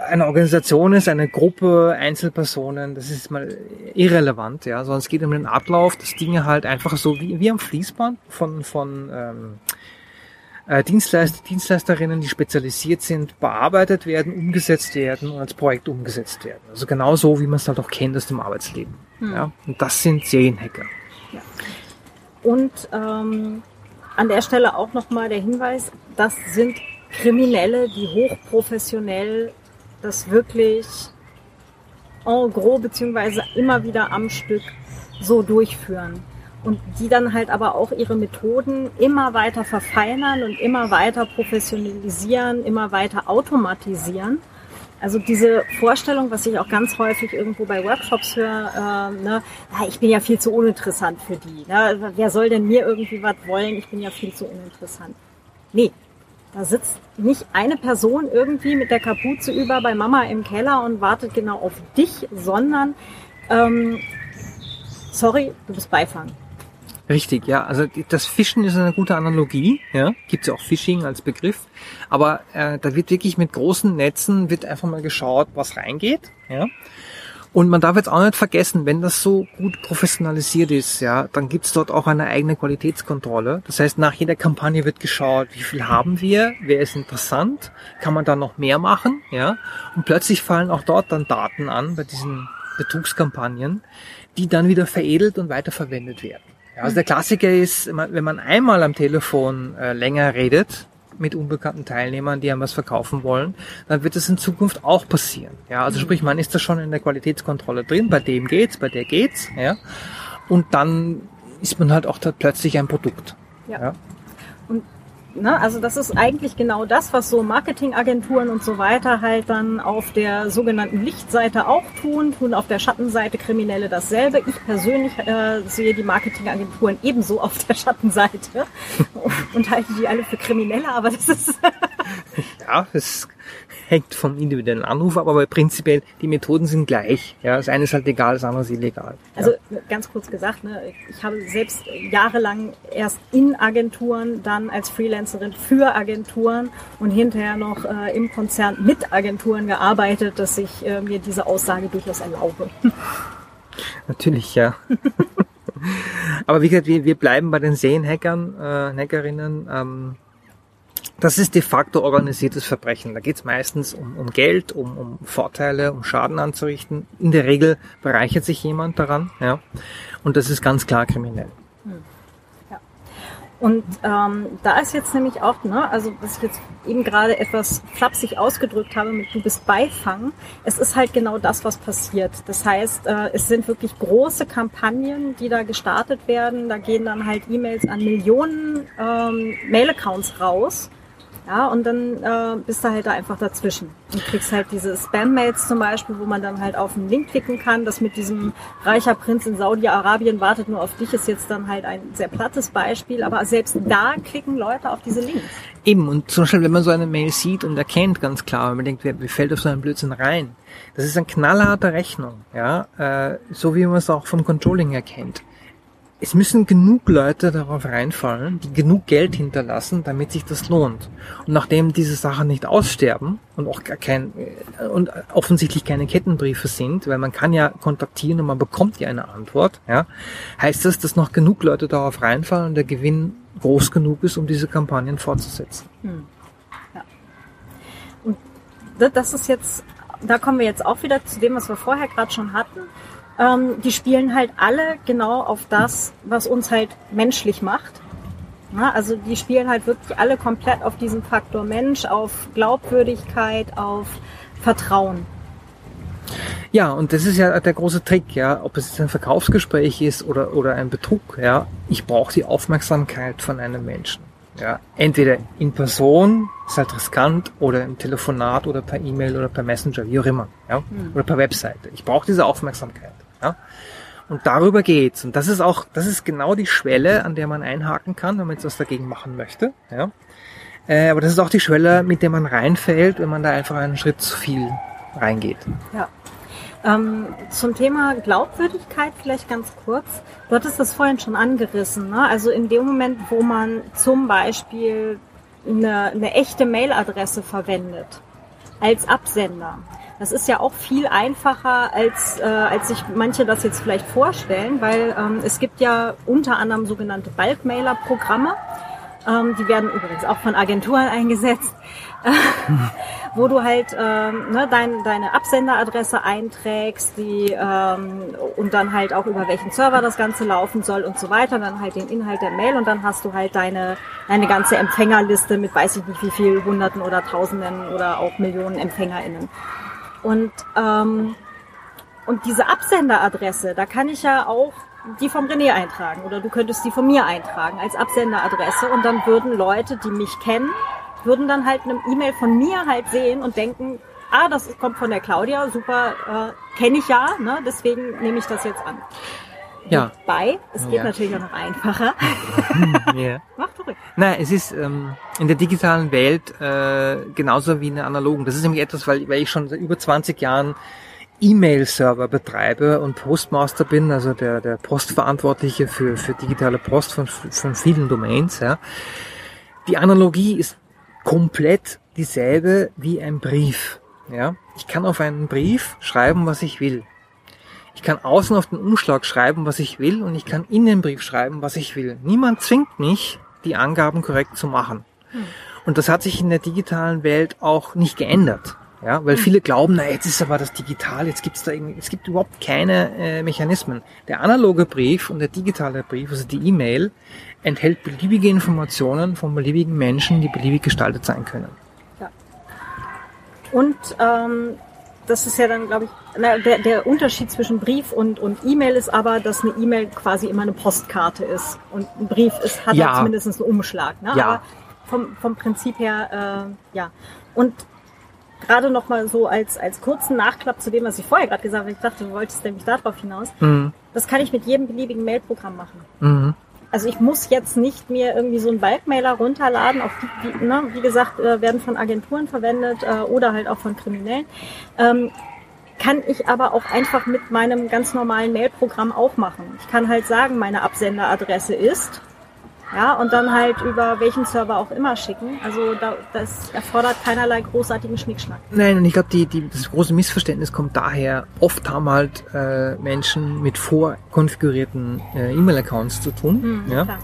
eine Organisation ist, eine Gruppe, Einzelpersonen, das ist mal irrelevant, ja, sondern es geht um den Ablauf, dass Dinge halt einfach so wie, wie am Fließband von, von ähm, äh, Dienstleister, Dienstleisterinnen, die spezialisiert sind, bearbeitet werden, umgesetzt werden und als Projekt umgesetzt werden. Also genau so, wie man es halt auch kennt aus dem Arbeitsleben. Hm. Ja? Und das sind Serienhacker. Ja. Und ähm, an der Stelle auch nochmal der Hinweis, das sind Kriminelle, die hochprofessionell das wirklich en gros beziehungsweise immer wieder am Stück so durchführen und die dann halt aber auch ihre Methoden immer weiter verfeinern und immer weiter professionalisieren, immer weiter automatisieren. Also diese Vorstellung, was ich auch ganz häufig irgendwo bei Workshops höre, äh, ne, ja, ich bin ja viel zu uninteressant für die. Ne? Wer soll denn mir irgendwie was wollen? Ich bin ja viel zu uninteressant. Nee, da sitzt nicht eine Person irgendwie mit der Kapuze über bei Mama im Keller und wartet genau auf dich, sondern ähm, sorry, du bist Beifang. Richtig, ja. Also das Fischen ist eine gute Analogie. Ja, gibt ja auch Phishing als Begriff. Aber äh, da wird wirklich mit großen Netzen wird einfach mal geschaut, was reingeht. Ja. Und man darf jetzt auch nicht vergessen, wenn das so gut professionalisiert ist, ja, dann gibt's dort auch eine eigene Qualitätskontrolle. Das heißt, nach jeder Kampagne wird geschaut, wie viel haben wir, wer ist interessant, kann man da noch mehr machen, ja. Und plötzlich fallen auch dort dann Daten an bei diesen Betrugskampagnen, die dann wieder veredelt und weiterverwendet werden. Ja, also der Klassiker ist, wenn man einmal am Telefon äh, länger redet mit unbekannten Teilnehmern, die einem was verkaufen wollen, dann wird das in Zukunft auch passieren. Ja, also mhm. sprich, man ist da schon in der Qualitätskontrolle drin, bei dem geht's, bei der geht's, ja. Und dann ist man halt auch da plötzlich ein Produkt. Ja. ja. Und Ne? Also das ist eigentlich genau das, was so Marketingagenturen und so weiter halt dann auf der sogenannten Lichtseite auch tun, tun auf der Schattenseite Kriminelle dasselbe. Ich persönlich äh, sehe die Marketingagenturen ebenso auf der Schattenseite [laughs] und halte die alle für Kriminelle, aber das ist... ja, das hängt vom individuellen Anruf ab, aber prinzipiell die Methoden sind gleich. Ja, das eine ist halt legal, das andere ist illegal. Also ganz kurz gesagt, ne, ich habe selbst jahrelang erst in Agenturen, dann als Freelancerin für Agenturen und hinterher noch äh, im Konzern mit Agenturen gearbeitet, dass ich äh, mir diese Aussage durchaus erlaube. [laughs] Natürlich, ja. [laughs] Aber wie gesagt, wir, wir bleiben bei den Seenhackern, äh, Hackerinnen. Ähm, das ist de facto organisiertes Verbrechen. Da geht es meistens um, um Geld, um, um Vorteile, um Schaden anzurichten. In der Regel bereichert sich jemand daran, ja. Und das ist ganz klar kriminell. Hm. Und ähm, da ist jetzt nämlich auch, ne, also was ich jetzt eben gerade etwas flapsig ausgedrückt habe mit du bist Beifang, es ist halt genau das, was passiert. Das heißt, äh, es sind wirklich große Kampagnen, die da gestartet werden. Da gehen dann halt E-Mails an Millionen ähm, Mail-Accounts raus ja, und dann äh, bist du halt da einfach dazwischen und kriegst halt diese Spam-Mails zum Beispiel, wo man dann halt auf einen Link klicken kann. Das mit diesem reicher Prinz in Saudi-Arabien wartet nur auf dich ist jetzt dann halt ein sehr plattes Beispiel, aber selbst da klicken Leute auf diese Links. Eben, und zum Beispiel, wenn man so eine Mail sieht und erkennt ganz klar, wenn man denkt, wer, fällt auf so einen Blödsinn rein? Das ist eine knallharte Rechnung, ja, äh, so wie man es auch vom Controlling erkennt es müssen genug Leute darauf reinfallen, die genug Geld hinterlassen, damit sich das lohnt. Und nachdem diese Sachen nicht aussterben und auch kein äh, und offensichtlich keine Kettenbriefe sind, weil man kann ja kontaktieren und man bekommt ja eine Antwort, ja, heißt das, dass noch genug Leute darauf reinfallen und der Gewinn groß genug ist, um diese Kampagnen fortzusetzen. Hm. Ja. Und das ist jetzt, da kommen wir jetzt auch wieder zu dem, was wir vorher gerade schon hatten ähm, die spielen halt alle genau auf das, was uns halt menschlich macht. Ja, also die spielen halt wirklich alle komplett auf diesen Faktor Mensch, auf Glaubwürdigkeit, auf Vertrauen. Ja, und das ist ja der große Trick, ja, ob es jetzt ein Verkaufsgespräch ist oder, oder ein Betrug, ja. Ich brauche die Aufmerksamkeit von einem Menschen. Ja, entweder in Person, ist halt riskant, oder im Telefonat oder per E-Mail oder per Messenger, wie auch immer, ja, mhm. oder per Webseite. Ich brauche diese Aufmerksamkeit. Ja? Und darüber geht's. Und das ist auch, das ist genau die Schwelle, an der man einhaken kann, wenn man jetzt was dagegen machen möchte. Ja? Äh, aber das ist auch die Schwelle, mit der man reinfällt, wenn man da einfach einen Schritt zu viel reingeht. Ja. Ähm, zum Thema Glaubwürdigkeit vielleicht ganz kurz. Du hattest das vorhin schon angerissen. Ne? Also in dem Moment, wo man zum Beispiel eine, eine echte Mailadresse verwendet als Absender, das ist ja auch viel einfacher, als, äh, als sich manche das jetzt vielleicht vorstellen, weil ähm, es gibt ja unter anderem sogenannte Bulk-Mailer-Programme. Ähm, die werden übrigens auch von Agenturen eingesetzt, [laughs] wo du halt ähm, ne, dein, deine Absenderadresse einträgst die, ähm, und dann halt auch über welchen Server das Ganze laufen soll und so weiter, dann halt den Inhalt der Mail und dann hast du halt deine, deine ganze Empfängerliste mit weiß ich nicht wie viel Hunderten oder Tausenden oder auch Millionen EmpfängerInnen. Und, ähm, und diese Absenderadresse, da kann ich ja auch die vom René eintragen oder du könntest die von mir eintragen als Absenderadresse und dann würden Leute, die mich kennen, würden dann halt eine E-Mail von mir halt sehen und denken, ah, das kommt von der Claudia, super, äh, kenne ich ja, ne? deswegen nehme ich das jetzt an. Ja. Wobei, es geht ja. natürlich auch noch einfacher. [laughs] ja. Mach zurück. Nein, es ist ähm, in der digitalen Welt äh, genauso wie in der analogen. Das ist nämlich etwas, weil, weil ich schon seit über 20 Jahren E-Mail-Server betreibe und Postmaster bin, also der, der Postverantwortliche für, für digitale Post von, von vielen Domains. Ja. Die Analogie ist komplett dieselbe wie ein Brief. Ja. Ich kann auf einen Brief schreiben, was ich will. Ich kann außen auf den Umschlag schreiben, was ich will und ich kann in den Brief schreiben, was ich will. Niemand zwingt mich, die Angaben korrekt zu machen. Hm. Und das hat sich in der digitalen Welt auch nicht geändert. Ja, weil hm. viele glauben, na jetzt ist aber das digital, jetzt gibt's da irgendwie, es gibt überhaupt keine äh, Mechanismen. Der analoge Brief und der digitale Brief, also die E-Mail, enthält beliebige Informationen von beliebigen Menschen, die beliebig gestaltet sein können. Ja. Und ähm, das ist ja dann, glaube ich, na, der, der Unterschied zwischen Brief und, und E-Mail ist aber, dass eine E-Mail quasi immer eine Postkarte ist und ein Brief ist, hat ja. zumindest einen Umschlag. Ne? Ja. Aber vom, vom Prinzip her, äh, ja. Und gerade noch mal so als, als kurzen Nachklapp zu dem, was ich vorher gerade gesagt habe, ich dachte, du wolltest nämlich darauf hinaus. Mhm. Das kann ich mit jedem beliebigen Mailprogramm machen. Mhm. Also ich muss jetzt nicht mir irgendwie so einen Bulkmailer runterladen, auch die, die ne, wie gesagt, äh, werden von Agenturen verwendet äh, oder halt auch von Kriminellen. Ähm, kann ich aber auch einfach mit meinem ganz normalen Mailprogramm auch machen. Ich kann halt sagen, meine Absenderadresse ist Ja, und dann halt über welchen Server auch immer schicken. Also da, das erfordert keinerlei großartigen Schnickschnack. Nein, und ich glaube, die, die, das große Missverständnis kommt daher, oft haben halt äh, Menschen mit vorkonfigurierten äh, E-Mail-Accounts zu tun. Hm, ja. klar.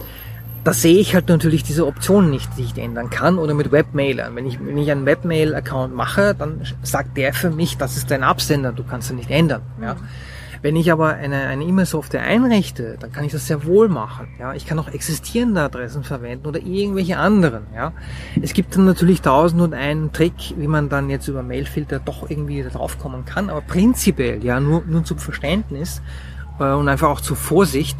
Da sehe ich halt natürlich diese Option nicht, die ich ändern kann oder mit Webmailern. Wenn ich, wenn ich einen Webmail-Account mache, dann sagt der für mich, das ist dein Absender, du kannst ihn nicht ändern. Ja. Wenn ich aber eine, eine E-Mail-Software einrichte, dann kann ich das sehr wohl machen. Ja, ich kann auch existierende Adressen verwenden oder irgendwelche anderen. Ja, es gibt dann natürlich tausend und einen Trick, wie man dann jetzt über Mailfilter doch irgendwie drauf kommen kann. Aber prinzipiell, ja, nur, nur zum Verständnis äh, und einfach auch zur Vorsicht,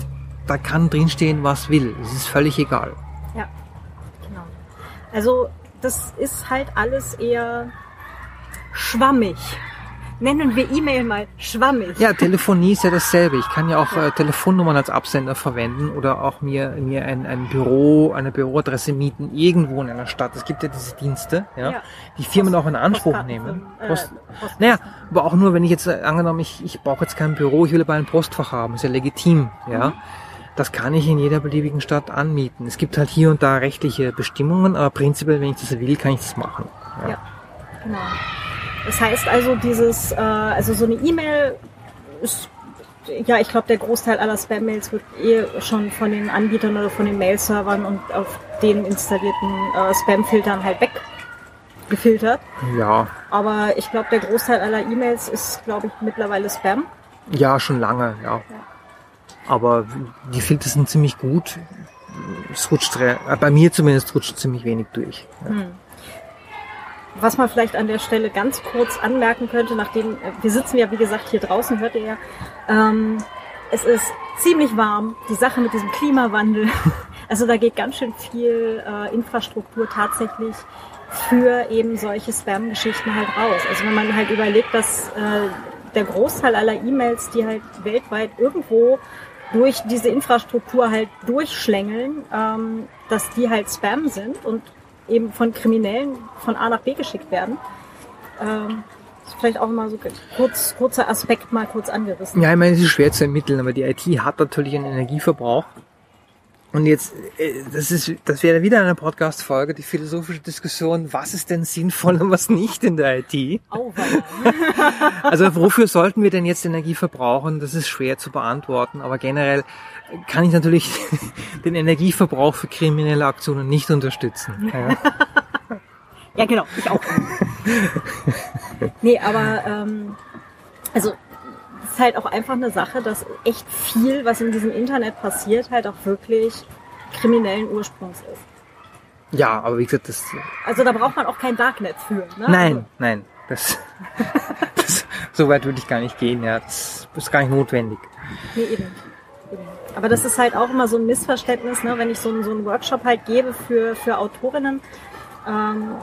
da kann drinstehen, was will. Es ist völlig egal. Ja, genau. Also das ist halt alles eher schwammig. Nennen wir E-Mail mal schwammig. Ja, Telefonie ist ja dasselbe. Ich kann ja auch äh, Telefonnummern als Absender verwenden oder auch mir, mir ein, ein Büro, eine Büroadresse mieten irgendwo in einer Stadt. Es gibt ja diese Dienste, ja, Ja. die Firmen Post- auch in Anspruch Postkarten nehmen. äh, Post, naja, aber auch nur, wenn ich jetzt äh, angenommen, ich, ich brauche jetzt kein Büro, ich will aber ein Postfach haben, ist ja legitim, ja. Das kann ich in jeder beliebigen Stadt anmieten. Es gibt halt hier und da rechtliche Bestimmungen, aber prinzipiell, wenn ich das will, kann ich das machen. Ja, genau. Das heißt also, dieses, äh, also so eine E-Mail ist, ja, ich glaube, der Großteil aller Spam-Mails wird eh schon von den Anbietern oder von den Mail-Servern und auf den installierten äh, Spam-Filtern halt weggefiltert. Ja, Aber ich glaube, der Großteil aller E-Mails ist, glaube ich, mittlerweile Spam. Ja, schon lange, ja. Aber die Filter sind ziemlich gut. Es rutscht, äh, bei mir zumindest rutscht ziemlich wenig durch. Ja. Was man vielleicht an der Stelle ganz kurz anmerken könnte, nachdem äh, wir sitzen ja wie gesagt hier draußen, hört ihr ja, ähm, es ist ziemlich warm, die Sache mit diesem Klimawandel. [laughs] Also da geht ganz schön viel äh, Infrastruktur tatsächlich für eben solche Spam-Geschichten halt raus. Also wenn man halt überlegt, dass äh, der Großteil aller E-Mails, die halt weltweit irgendwo durch diese Infrastruktur halt durchschlängeln, ähm, dass die halt Spam sind und eben von Kriminellen von A nach B geschickt werden. Ähm, vielleicht auch mal so kurz, kurzer Aspekt mal kurz angerissen. Ja, ich meine, es ist schwer zu ermitteln, aber die IT hat natürlich einen Energieverbrauch. Und jetzt, äh, das ist, das wäre wieder eine Podcast-Folge, die philosophische Diskussion, was ist denn sinnvoll und was nicht in der IT? Auweia. [laughs] Also wofür sollten wir denn jetzt Energie verbrauchen? Das ist schwer zu beantworten, aber generell kann ich natürlich [laughs] den Energieverbrauch für kriminelle Aktionen nicht unterstützen. Ja. Ja, genau, ich auch. [laughs] nee, aber ähm, also ist halt auch einfach eine Sache, dass echt viel, was in diesem Internet passiert, halt auch wirklich kriminellen Ursprungs ist. ja, aber wie gesagt, das Also da braucht man auch kein Darknet für. Ne? Nein, nein, das, [laughs] das so weit würde ich gar nicht gehen, ja. Das ist gar nicht notwendig. Nee, eben. eben. Aber das ist halt auch immer so ein Missverständnis, ne? wenn ich so, einen- so einen Workshop halt gebe für, für Autorinnen. Ähm,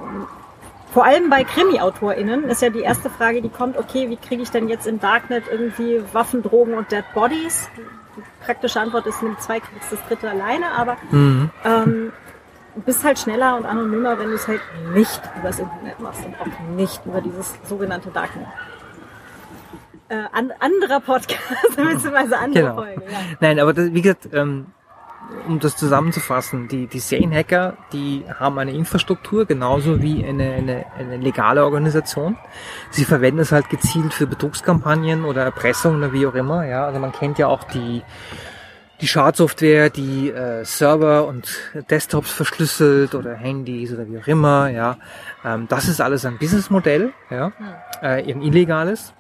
vor allem bei Krimi-AutorInnen ist ja die erste Frage, die kommt, okay, wie kriege ich denn jetzt im Darknet irgendwie Waffen, Drogen und Dead Bodies? Die praktische Antwort ist, nimm zwei, kriegst das dritte alleine, aber Mhm. ähm, du bist halt schneller und anonymer, wenn du es halt nicht übers Internet machst und auch nicht über dieses sogenannte Darknet. Äh, an, anderer Podcast, [laughs] beziehungsweise andere Genau. Folge. Ja. Nein, aber das, wie gesagt, ähm, um das zusammenzufassen, die, die Serienhacker, die haben eine Infrastruktur, genauso wie eine, eine, eine legale Organisation. Sie verwenden es halt gezielt für Betrugskampagnen oder Erpressung oder wie auch immer. Ja, also man kennt ja auch die, die Schadsoftware, die äh, Server und Desktops verschlüsselt oder Handys oder wie auch immer. Ja, ähm, das ist alles ein Businessmodell, ja, äh, ein illegales.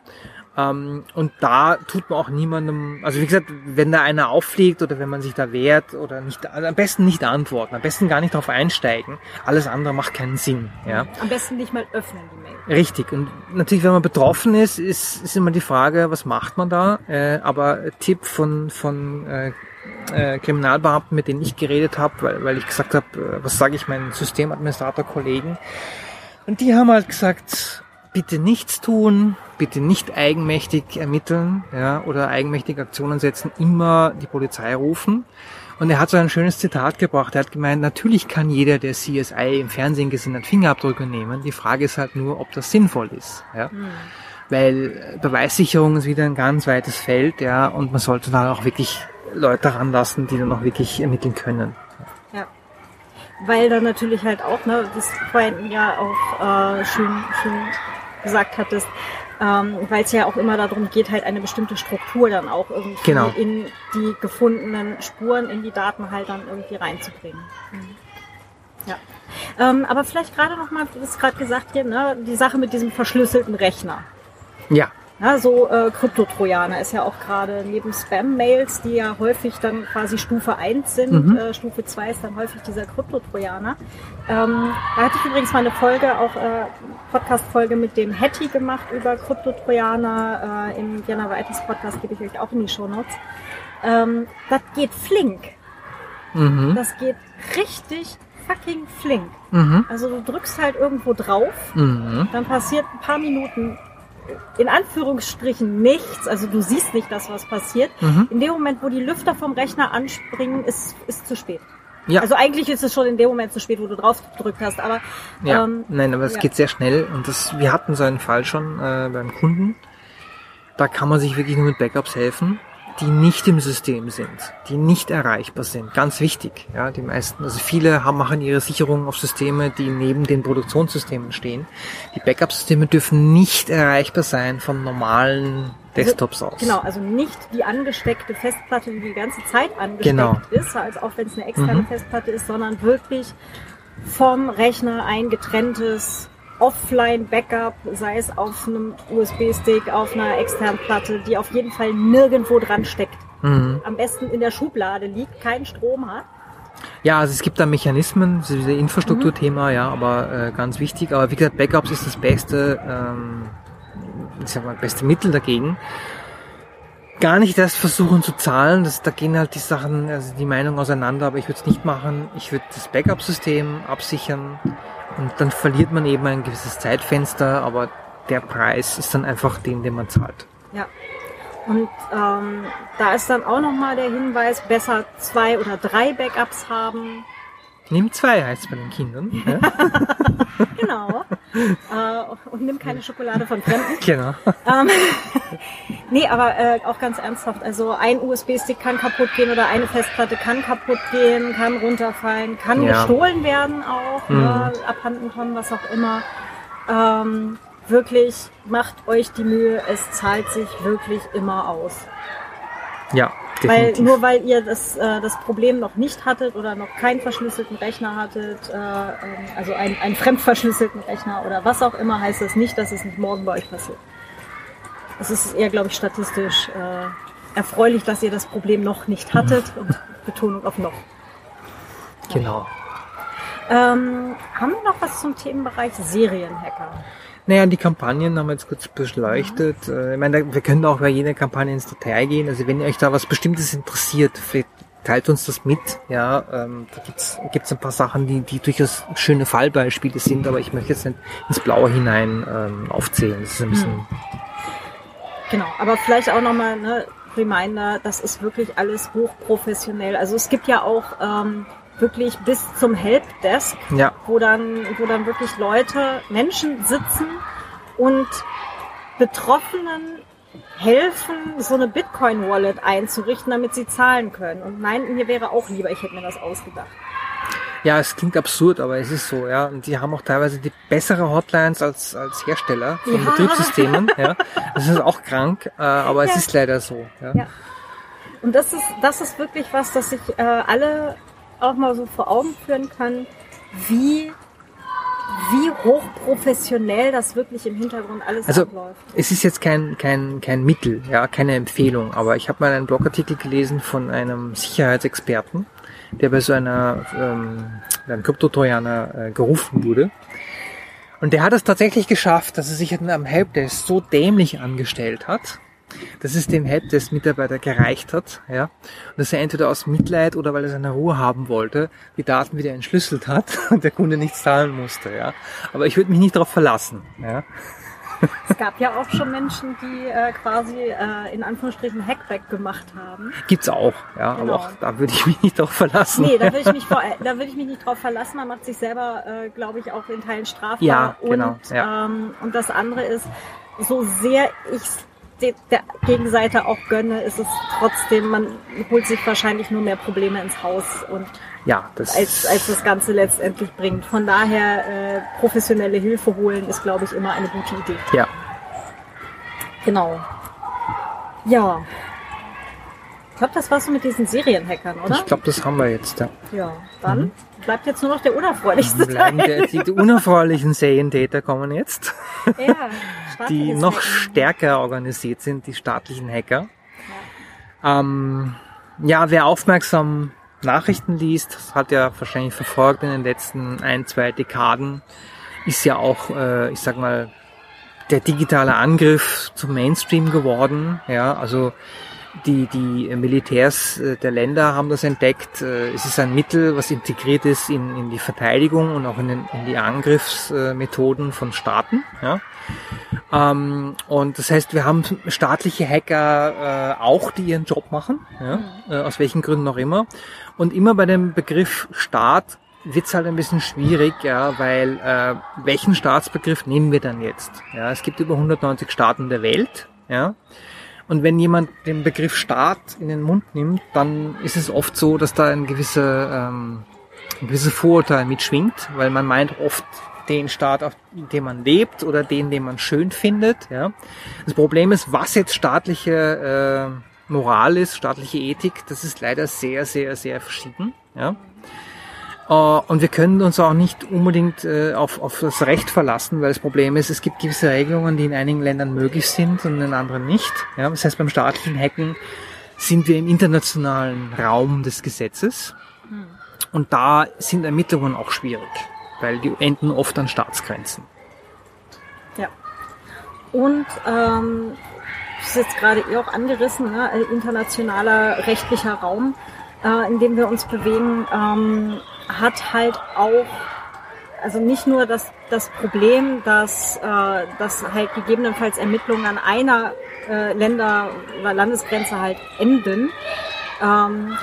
Ähm, und da tut man auch niemandem, also wie gesagt, wenn da einer auffliegt oder wenn man sich da wehrt oder nicht, also am besten nicht antworten, am besten gar nicht darauf einsteigen. Alles andere macht keinen Sinn, ja. Am besten nicht mal öffnen die Mail. Richtig. Und natürlich, wenn man betroffen ist, ist, ist immer die Frage, was macht man da? Äh, aber Tipp von, von äh, äh, Kriminalbeamten, mit denen ich geredet habe, weil, weil ich gesagt habe, äh, was sage ich meinen Systemadministrator-Kollegen? Und die haben halt gesagt, bitte nichts tun, bitte nicht eigenmächtig ermitteln ja, oder eigenmächtig Aktionen setzen, immer die Polizei rufen. Und er hat so ein schönes Zitat gebracht. Er hat gemeint, natürlich kann jeder, der CSI im Fernsehen gesehen hat, Fingerabdrücke nehmen. Die Frage ist halt nur, ob das sinnvoll ist. Ja? Weil Beweissicherung ist wieder ein ganz weites Feld, ja, und man sollte da auch wirklich Leute ranlassen, die dann auch wirklich ermitteln können. Ja. weil dann natürlich halt auch, ne, das vorhin ja auch äh, schön, schön gesagt hattest, ähm, weil es ja auch immer darum geht, halt eine bestimmte Struktur dann auch irgendwie Genau. in die gefundenen Spuren in die Daten halt dann irgendwie reinzubringen. Mhm. Ja. Ähm, aber vielleicht gerade nochmal, du hast gerade gesagt hier, ne, die Sache mit diesem verschlüsselten Rechner. Ja, Ja, so äh, Kryptotrojaner ist ja auch gerade neben Spam-Mails, die ja häufig dann quasi Stufe 1 sind, Mhm. äh, Stufe 2 ist dann häufig dieser Kryptotrojaner. Ähm, da hatte ich übrigens mal eine Folge, auch äh, Podcast-Folge mit dem Hetty gemacht über Kryptotrojaner. Äh, Im Jana Weites Podcast gebe ich euch auch in die Shownotes. Ähm, das geht flink. mhm. Das geht richtig fucking flink. Mhm. Also du drückst halt irgendwo drauf Mhm. dann passiert ein paar Minuten in Anführungsstrichen nichts, also du siehst nicht das, was passiert. Mhm. In dem Moment, wo die Lüfter vom Rechner anspringen, ist, ist zu spät. Ja. Also eigentlich ist es schon in dem Moment zu spät, wo du drauf gedrückt hast, aber Ja, ähm, nein, aber es ja. geht sehr schnell und das, wir hatten so einen Fall schon äh, beim Kunden. Da kann man sich wirklich nur mit Backups helfen, die nicht im System sind, die nicht erreichbar sind. Ganz wichtig. Ja, die meisten, also viele haben, machen ihre Sicherungen auf Systeme, die neben den Produktionssystemen stehen. Die Backup-Systeme dürfen nicht erreichbar sein von normalen Desktops aus. genau, also nicht die angesteckte Festplatte, die die ganze Zeit angesteckt Genau. ist, also auch wenn es eine externe Mhm. Festplatte ist, sondern wirklich vom Rechner ein getrenntes Offline-Backup, sei es auf einem USB-Stick, auf einer externen Platte, die auf jeden Fall nirgendwo dran steckt. Mhm. Am besten in der Schublade liegt, keinen Strom hat. Ja, also es gibt da Mechanismen, das ist dieses Infrastrukturthema, ja, aber äh, ganz wichtig. Aber wie gesagt, Backups ist das beste, ähm, ich sag mal, beste Mittel dagegen. Gar nicht erst versuchen zu zahlen, das, da gehen halt die Sachen, also die Meinungen auseinander, aber ich würde es nicht machen. Ich würde das Backup-System absichern und dann verliert man eben ein gewisses Zeitfenster, aber der Preis ist dann einfach den, den man zahlt. Ja. Und ähm, da ist dann auch nochmal der Hinweis, besser zwei oder drei Backups haben. Nimm zwei heißt bei den Kindern. [laughs] Ja? Genau. äh, und nimm keine Schokolade von Fremden. genau. Ähm, [laughs] nee, aber äh, auch ganz ernsthaft. Also ein USB-Stick kann kaputt gehen oder eine Festplatte kann kaputt gehen, kann runterfallen, kann Ja. gestohlen werden auch, Mhm. ne, abhanden kommen, was auch immer. Ähm, wirklich, macht euch die Mühe, es zahlt sich wirklich immer aus. Ja, Weil definitiv. nur weil ihr das, äh, das Problem noch nicht hattet oder noch keinen verschlüsselten Rechner hattet, äh, ähm, also einen, einen fremdverschlüsselten Rechner oder was auch immer, heißt das nicht, dass es nicht morgen bei euch passiert. Es ist eher, glaube ich, statistisch äh, erfreulich, dass ihr das Problem noch nicht hattet [laughs] und Betonung auf noch. genau. Ähm, haben wir noch was zum Themenbereich Serienhacker? Naja, die Kampagnen haben wir jetzt kurz beleuchtet. Äh, Ich meine, wir können auch bei jeder Kampagne ins Detail gehen. Also wenn euch da was Bestimmtes interessiert, vielleicht teilt uns das mit. Ja, ähm, da gibt's gibt's ein paar Sachen, die, die durchaus schöne Fallbeispiele sind, aber ich möchte jetzt nicht ins Blaue hinein ähm, aufzählen. Das ist ein bisschen, Genau, aber vielleicht auch nochmal ne, Reminder, das ist wirklich alles hochprofessionell. Also es gibt ja auch ähm, wirklich bis zum Helpdesk, ja, wo dann, wo dann wirklich Leute, Menschen sitzen und Betroffenen helfen, so eine Bitcoin-Wallet einzurichten, damit sie zahlen können. Und nein, mir wäre auch lieber, ich hätte mir das ausgedacht. ja, es klingt absurd, aber es ist so, ja. Und die haben auch teilweise die bessere Hotlines als, als Hersteller von Ja. Betriebssystemen. Ja. Das ist auch krank, äh, aber es Ja. ist leider so. Ja. Ja. Und das ist, das ist wirklich was, das sich äh, alle auch mal so vor Augen führen kann, wie, wie hochprofessionell das wirklich im Hintergrund alles Also abläuft. es ist jetzt kein, kein, kein Mittel, ja, keine Empfehlung, aber ich habe mal einen Blogartikel gelesen von einem Sicherheitsexperten, der bei so einer ähm, einem Kryptotrojaner äh, gerufen wurde. Und der hat es tatsächlich geschafft, dass er sich am Helpdesk so dämlich angestellt hat, dass es dem Helpdesk-Mitarbeiter gereicht hat, ja, und dass er entweder aus Mitleid oder weil er seine Ruhe haben wollte, die Daten wieder entschlüsselt hat [laughs] und der Kunde nichts zahlen musste, ja. Aber ich würde mich nicht darauf verlassen, ja. Es gab ja auch schon Menschen, die äh, quasi äh, in Anführungsstrichen Hackback gemacht haben. Gibt's auch, ja, Genau. aber auch da würde ich mich nicht darauf verlassen. Nee, da würde ich mich vor, äh, da würde ich mich nicht drauf verlassen. Man macht sich selber, äh, glaube ich, auch in Teilen strafbar. Ja, und, genau, ja. Ähm, und das andere ist, so sehr ich der Gegenseite auch gönne, ist es trotzdem, man holt sich wahrscheinlich nur mehr Probleme ins Haus und ja, das als, als das Ganze letztendlich bringt. Von daher äh, professionelle Hilfe holen ist, glaube ich, immer eine gute Idee. Ja. Genau. Ja. Ich glaube, das war's so mit diesen Serienhackern, oder? Ich glaube, das haben wir jetzt. Ja, ja dann mhm. Bleibt jetzt nur noch der unerfreulichste Teil. Der, die, die unerfreulichen Serientäter kommen jetzt. [laughs] Ja, [laughs] die noch Hacken. stärker organisiert sind, die staatlichen Hacker. Ja. Ähm, ja, wer aufmerksam Nachrichten liest, hat ja wahrscheinlich verfolgt in den letzten ein, zwei Dekaden, ist ja auch, äh, ich sag mal, der digitale Angriff zum Mainstream geworden. Ja, also die, die Militärs äh, der Länder haben das entdeckt. Äh, es ist ein Mittel, was integriert ist in, in die Verteidigung und auch in, den, in die Angriffsmethoden von Staaten. Ja. Ähm, und das heißt, wir haben staatliche Hacker äh, auch, die ihren Job machen, ja, mhm. aus welchen Gründen auch immer. Und immer bei dem Begriff Staat wird's halt ein bisschen schwierig, ja, weil äh, welchen Staatsbegriff nehmen wir dann jetzt? Ja, es gibt über 190 Staaten der Welt, ja. Und wenn jemand den Begriff Staat in den Mund nimmt, dann ist es oft so, dass da ein gewisser ähm, ein gewisses Vorurteil mitschwingt, weil man meint oft den Staat, auf dem man lebt oder den, den man schön findet. Ja. Das Problem ist, was jetzt staatliche äh, Moral ist, staatliche Ethik, das ist leider sehr, sehr, sehr verschieden. Ja. Äh, und wir können uns auch nicht unbedingt äh, auf, auf das Recht verlassen, weil das Problem ist, es gibt gewisse Regelungen, die in einigen Ländern möglich sind und in anderen nicht. Ja, das heißt, beim staatlichen Hacken sind wir im internationalen Raum des Gesetzes. Hm. Und da sind Ermittlungen auch schwierig, weil die enden oft an Staatsgrenzen. Ja. Und ähm, das ist jetzt gerade eh auch angerissen, ne? internationaler rechtlicher Raum, äh, in dem wir uns bewegen. Ähm, hat halt auch also nicht nur das, das Problem, dass, äh, dass halt gegebenenfalls Ermittlungen an einer äh, Länder- oder Landesgrenze halt enden, ähm,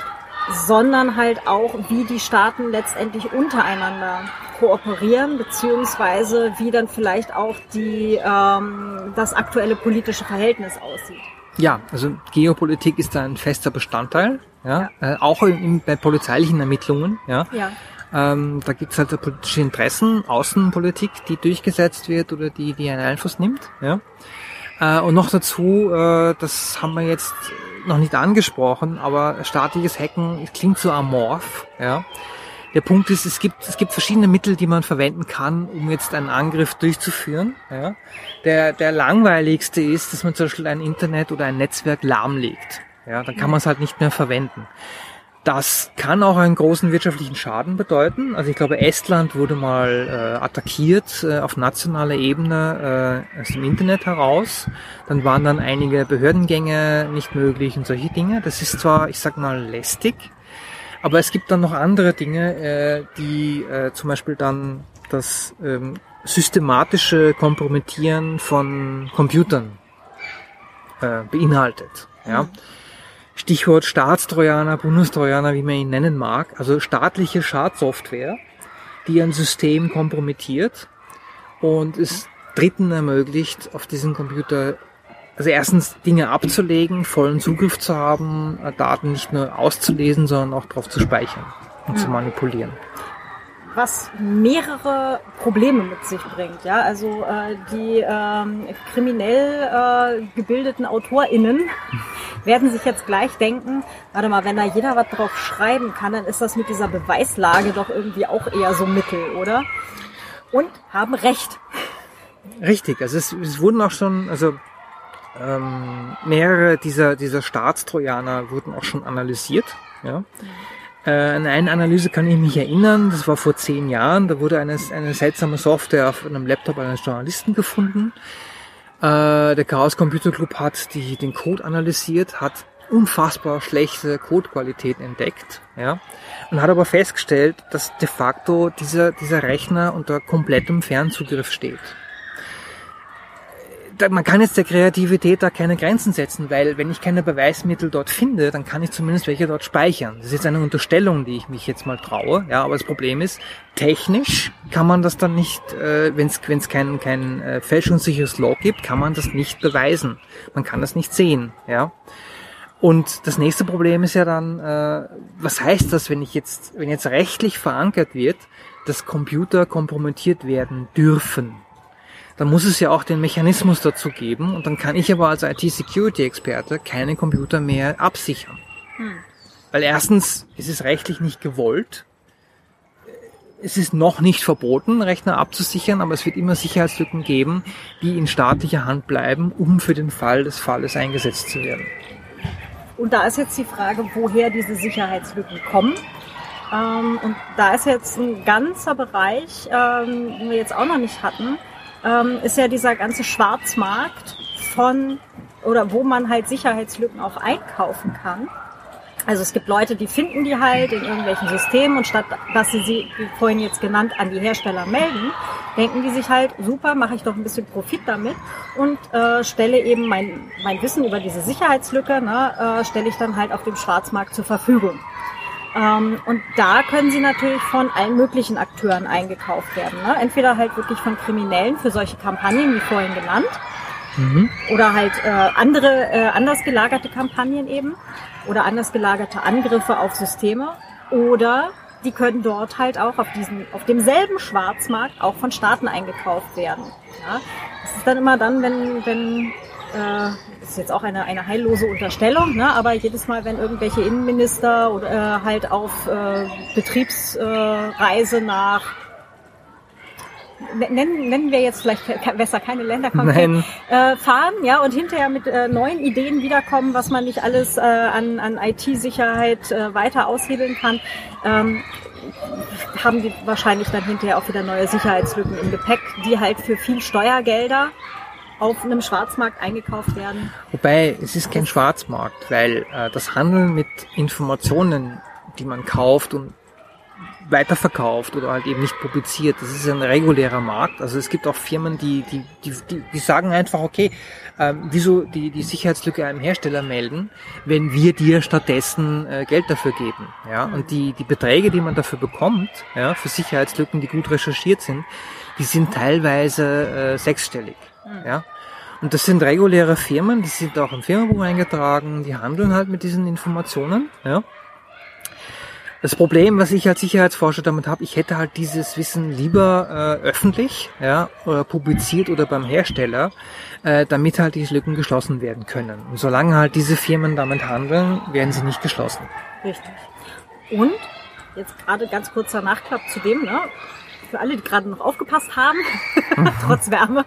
sondern halt auch, wie die Staaten letztendlich untereinander kooperieren, beziehungsweise wie dann vielleicht auch die, ähm, das aktuelle politische Verhältnis aussieht. Ja, also Geopolitik ist da ein fester Bestandteil, ja, ja. Äh, auch in, bei polizeilichen Ermittlungen, ja. ja. Ähm, da gibt's halt politische Interessen, Außenpolitik, die durchgesetzt wird oder die, die einen Einfluss nimmt, ja. Äh, und noch dazu, äh, das haben wir jetzt noch nicht angesprochen, aber staatliches Hacken klingt so amorph, ja. Der Punkt ist, es gibt, es gibt verschiedene Mittel, die man verwenden kann, um jetzt einen Angriff durchzuführen. Ja. Der, der langweiligste ist, dass man zum Beispiel ein Internet oder ein Netzwerk lahmlegt. Ja, dann kann man es halt nicht mehr verwenden. Das kann auch einen großen wirtschaftlichen Schaden bedeuten. Also ich glaube, Estland wurde mal äh, attackiert äh, auf nationaler Ebene äh, aus dem Internet heraus. Dann waren dann einige Behördengänge nicht möglich und solche Dinge. Das ist zwar, ich sag mal, lästig, aber es gibt dann noch andere Dinge, äh, die äh, zum Beispiel dann das ähm, systematische Kompromittieren von Computern äh, beinhaltet. Ja. Stichwort Staatstrojaner, Bundestrojaner, wie man ihn nennen mag. Also staatliche Schadsoftware, die ein System kompromittiert und es Dritten ermöglicht, auf diesen Computer also erstens Dinge abzulegen, vollen Zugriff zu haben, Daten nicht nur auszulesen, sondern auch darauf zu speichern und mhm. zu manipulieren. Was mehrere Probleme mit sich bringt, ja. Also äh, die ähm, kriminell äh, gebildeten AutorInnen [laughs] werden sich jetzt gleich denken, warte mal, wenn da jeder was drauf schreiben kann, dann ist das mit dieser Beweislage doch irgendwie auch eher so Mittel, oder? Und haben recht. Richtig, also es, es wurden auch schon, also ähm, mehrere dieser, dieser Staatstrojaner wurden auch schon analysiert. Ja. Äh, an eine Analyse kann ich mich erinnern, das war vor zehn Jahren, da wurde eine, eine seltsame Software auf einem Laptop eines Journalisten gefunden. Äh, der Chaos Computer Club hat die, den Code analysiert, hat unfassbar schlechte Codequalität entdeckt, ja, und hat aber festgestellt, dass de facto dieser, dieser Rechner unter komplettem Fernzugriff steht man kann jetzt der Kreativität da keine Grenzen setzen, weil wenn ich keine Beweismittel dort finde, dann kann ich zumindest welche dort speichern. Das ist jetzt eine Unterstellung, die ich mich jetzt mal traue. Ja, aber das Problem ist, technisch kann man das dann nicht, äh, wenn es kein, kein äh, fälschungssicheres Log gibt, kann man das nicht beweisen. Man kann das nicht sehen. Ja. Und das nächste Problem ist ja dann, äh, was heißt das, wenn ich jetzt, wenn jetzt rechtlich verankert wird, dass Computer kompromittiert werden dürfen? Dann muss es ja auch den Mechanismus dazu geben und dann kann ich aber als IT-Security-Experte keine Computer mehr absichern. Hm. Weil erstens ist es rechtlich nicht gewollt. Es ist noch nicht verboten, Rechner abzusichern, aber es wird immer Sicherheitslücken geben, die in staatlicher Hand bleiben, um für den Fall des Falles eingesetzt zu werden. Und da ist jetzt die Frage, woher diese Sicherheitslücken kommen. Ähm, und da ist jetzt ein ganzer Bereich, ähm, den wir jetzt auch noch nicht hatten, ähm, ist ja dieser ganze Schwarzmarkt von oder wo man halt Sicherheitslücken auch einkaufen kann. Also es gibt Leute, die finden die halt in irgendwelchen Systemen und statt dass sie sie, wie vorhin jetzt genannt, an die Hersteller melden, denken die sich halt, super, mache ich doch ein bisschen Profit damit und äh, stelle eben mein, mein Wissen über diese Sicherheitslücke, ne, äh, stelle ich dann halt auf dem Schwarzmarkt zur Verfügung. Ähm, und da können sie natürlich von allen möglichen Akteuren eingekauft werden. Ne? Entweder halt wirklich von Kriminellen für solche Kampagnen, wie vorhin genannt, mhm. oder halt äh, andere äh, anders gelagerte Kampagnen eben oder anders gelagerte Angriffe auf Systeme oder die können dort halt auch auf diesem, auf demselben Schwarzmarkt auch von Staaten eingekauft werden. Ja? Das ist dann immer dann, wenn, wenn äh, ist jetzt auch eine, eine heillose Unterstellung, ne? aber jedes Mal, wenn irgendwelche Innenminister oder äh, halt auf äh, Betriebsreise äh, nach nennen, nennen wir jetzt vielleicht besser keine Länder äh, fahren, ja, und hinterher mit äh, neuen Ideen wiederkommen, was man nicht alles äh, an, an IT-Sicherheit äh, weiter aushebeln kann, ähm, haben die wahrscheinlich dann hinterher auch wieder neue Sicherheitslücken im Gepäck, die halt für viel Steuergelder auf einem Schwarzmarkt eingekauft werden. Wobei, es ist kein Schwarzmarkt, weil äh, das Handeln mit Informationen, die man kauft und weiterverkauft oder halt eben nicht publiziert. Das ist ein regulärer Markt. Also es gibt auch Firmen, die, die, die, die, die sagen einfach, okay, ähm, wieso die, die Sicherheitslücke einem Hersteller melden, wenn wir dir stattdessen äh, Geld dafür geben. Ja? Und die, die Beträge, die man dafür bekommt, ja, für Sicherheitslücken, die gut recherchiert sind, die sind teilweise äh, sechsstellig. Ja? Und das sind reguläre Firmen, die sind auch im Firmenbuch eingetragen, die handeln halt mit diesen Informationen. Ja? Das Problem, was ich als Sicherheitsforscher damit habe, ich hätte halt dieses Wissen lieber äh, öffentlich, ja, oder publiziert oder beim Hersteller, äh, damit halt diese Lücken geschlossen werden können. Und solange halt diese Firmen damit handeln, werden sie nicht geschlossen. Richtig. Und jetzt gerade ganz kurzer Nachklapp zu dem, ne? Für alle, die gerade noch aufgepasst haben, [laughs] trotz Wärme.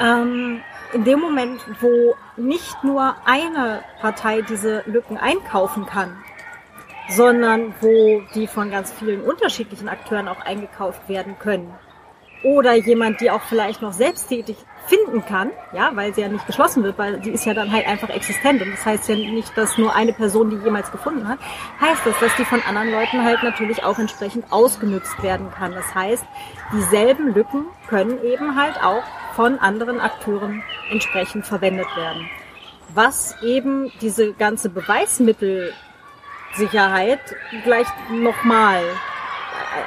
ähm, in dem Moment, wo nicht nur eine Partei diese Lücken einkaufen kann, sondern wo die von ganz vielen unterschiedlichen Akteuren auch eingekauft werden können. Oder jemand, die auch vielleicht noch selbsttätig finden kann, ja, weil sie ja nicht geschlossen wird, weil die ist ja dann halt einfach existent. Und das heißt ja nicht, dass nur eine Person die jemals gefunden hat, heißt das, dass die von anderen Leuten halt natürlich auch entsprechend ausgenutzt werden kann. Das heißt, dieselben Lücken können eben halt auch von anderen Akteuren entsprechend verwendet werden. Was eben diese ganze Beweismittelsicherheit gleich nochmal,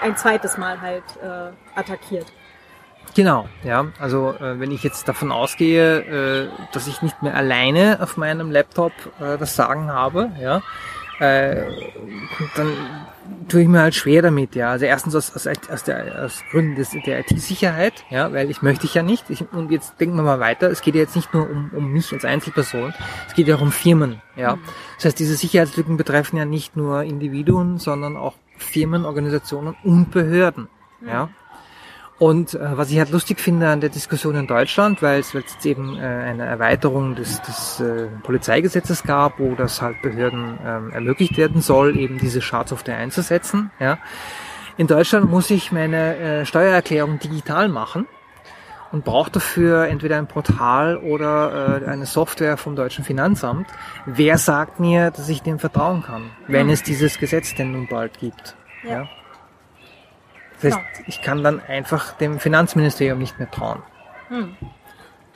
ein zweites Mal halt äh, attackiert. Genau, ja. Also äh, wenn ich jetzt davon ausgehe, äh, dass ich nicht mehr alleine auf meinem Laptop äh, das Sagen habe, ja, äh, dann tue ich mir halt schwer damit, ja. Also erstens aus, aus, aus, der, aus Gründen des, der IT-Sicherheit, ja, weil ich möchte ich ja nicht. Ich, und jetzt denken wir mal weiter, es geht ja jetzt nicht nur um, um mich als Einzelperson, es geht ja auch um Firmen, ja. Mhm. Das heißt, diese Sicherheitslücken betreffen ja nicht nur Individuen, sondern auch Firmen, Organisationen und Behörden, mhm. ja. Und äh, was ich halt lustig finde an der Diskussion in Deutschland, weil es jetzt eben äh, eine Erweiterung des, des äh, Polizeigesetzes gab, wo das halt Behörden ähm, ermöglicht werden soll, eben diese Schadsoftware einzusetzen. Ja. In Deutschland muss ich meine äh, Steuererklärung digital machen und brauche dafür entweder ein Portal oder äh, eine Software vom deutschen Finanzamt. Wer sagt mir, dass ich dem vertrauen kann, wenn es dieses Gesetz denn nun bald gibt? Ja. ja? Das heißt, ich kann dann einfach dem Finanzministerium nicht mehr trauen. Hm.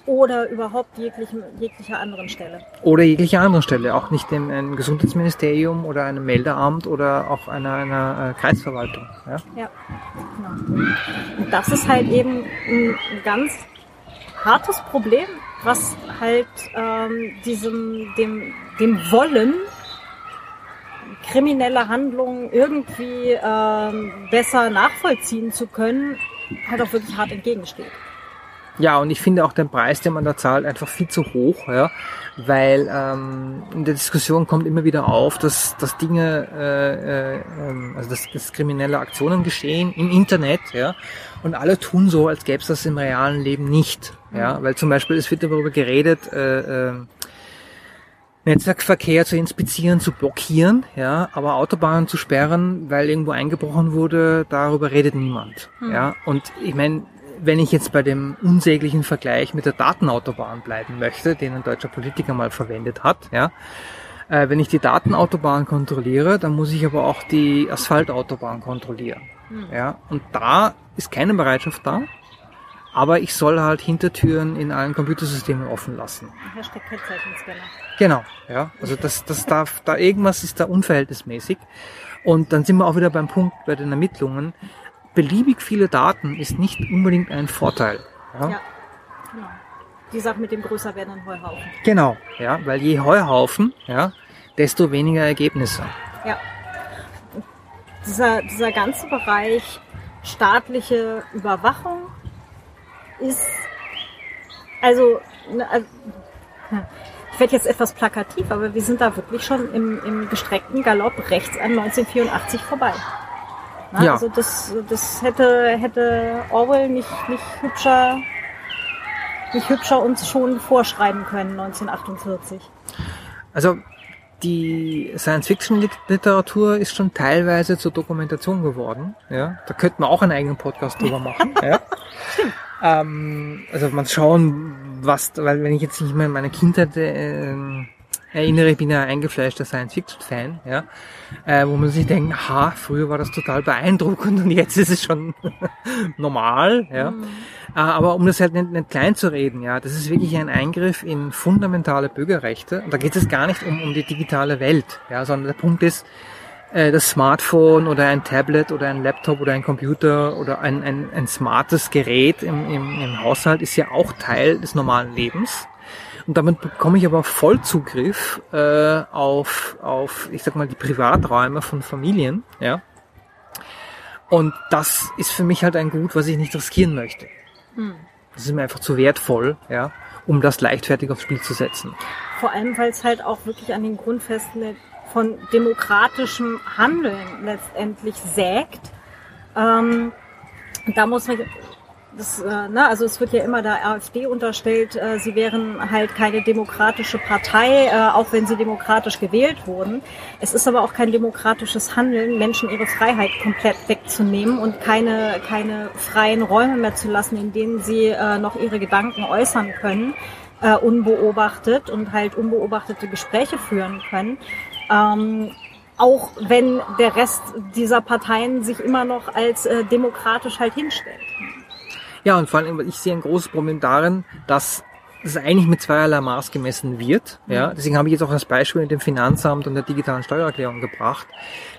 oder überhaupt jeglichen, jeglicher anderen Stelle. Oder jeglicher anderen Stelle, auch nicht im, im Gesundheitsministerium oder einem Meldeamt oder auch einer, einer äh, Kreisverwaltung. Ja? Ja, genau. Und das ist halt eben ein ganz hartes Problem, was halt ähm, diesem, dem, dem Wollen, kriminelle Handlungen irgendwie ähm, besser nachvollziehen zu können, halt auch wirklich hart entgegensteht. Ja, und ich finde auch den Preis, den man da zahlt, einfach viel zu hoch, ja, weil ähm, in der Diskussion kommt immer wieder auf, dass, dass Dinge, äh, äh, also dass, dass kriminelle Aktionen geschehen im Internet, ja, und alle tun so, als gäbe es das im realen Leben nicht, ja, weil zum Beispiel es wird darüber geredet, äh, äh, Netzwerkverkehr zu inspizieren, zu blockieren, ja, aber Autobahnen zu sperren, weil irgendwo eingebrochen wurde, darüber redet niemand, hm. ja. Und ich meine, wenn ich jetzt bei dem unsäglichen Vergleich mit der Datenautobahn bleiben möchte, den ein deutscher Politiker mal verwendet hat, ja, äh, wenn ich die Datenautobahn kontrolliere, dann muss ich aber auch die Asphaltautobahn kontrollieren, hm. ja. Und da ist keine Bereitschaft da, aber ich soll halt Hintertüren in allen Computersystemen offen lassen. Hashtag Kennzeichnungsscanner. Genau, ja. Also das, das darf, da irgendwas ist da unverhältnismäßig. Und dann sind wir auch wieder beim Punkt bei den Ermittlungen. Beliebig viele Daten ist nicht unbedingt ein Vorteil. Ja, ja genau. Die Sache mit dem größer werdenden Heuhaufen. Genau, ja, weil je Heuhaufen, ja, desto weniger Ergebnisse. Ja. Dieser, dieser ganze Bereich staatliche Überwachung ist, also, ne, also ich werde jetzt etwas plakativ, aber wir sind da wirklich schon im, im gestreckten Galopp rechts an 1984 vorbei. Na, ja. Also das, das hätte, hätte Orwell nicht, nicht hübscher, nicht hübscher uns schon vorschreiben können, 1948. Also die Science-Fiction-Literatur ist schon teilweise zur Dokumentation geworden. Ja, da könnte man auch einen eigenen Podcast drüber machen. [laughs] ja. Stimmt. Ähm, also man schauen, was, weil wenn ich jetzt nicht mehr in meine Kindheit äh, erinnere, ich bin ja eingefleischter Science-Fiction-Fan, ja, äh, wo man sich denkt, ha, früher war das total beeindruckend und jetzt ist es schon [laughs] normal, ja. Mhm. Äh, aber um das halt nicht, nicht klein zu reden, ja, das ist wirklich ein Eingriff in fundamentale Bürgerrechte. Und da geht es gar nicht um, um die digitale Welt, ja, sondern der Punkt ist, äh, das Smartphone oder ein Tablet oder ein Laptop oder ein Computer oder ein, ein, ein smartes Gerät im, im, im Haushalt ist ja auch Teil des normalen Lebens. Und damit bekomme ich aber Vollzugriff äh, auf, auf, ich sag mal, die Privaträume von Familien, ja. Und das ist für mich halt ein Gut, was ich nicht riskieren möchte. Hm. Das ist mir einfach zu wertvoll, ja, um das leichtfertig aufs Spiel zu setzen. Vor allem, weil es halt auch wirklich an den Grundfesten von demokratischem Handeln letztendlich sägt. Ähm, da muss man das, äh, ne, also es wird ja immer der AfD unterstellt, äh, sie wären halt keine demokratische Partei, äh, auch wenn sie demokratisch gewählt wurden. Es ist aber auch kein demokratisches Handeln, Menschen ihre Freiheit komplett wegzunehmen und keine, keine freien Räume mehr zu lassen, in denen sie äh, noch ihre Gedanken äußern können, äh, unbeobachtet und halt unbeobachtete Gespräche führen können. Ähm, auch wenn der Rest dieser Parteien sich immer noch als äh, demokratisch halt hinstellt. Ja, und vor allem, ich sehe ein großes Problem darin, dass es eigentlich mit zweierlei Maß gemessen wird. Ja, mhm. deswegen habe ich jetzt auch das Beispiel mit dem Finanzamt und der digitalen Steuererklärung gebracht.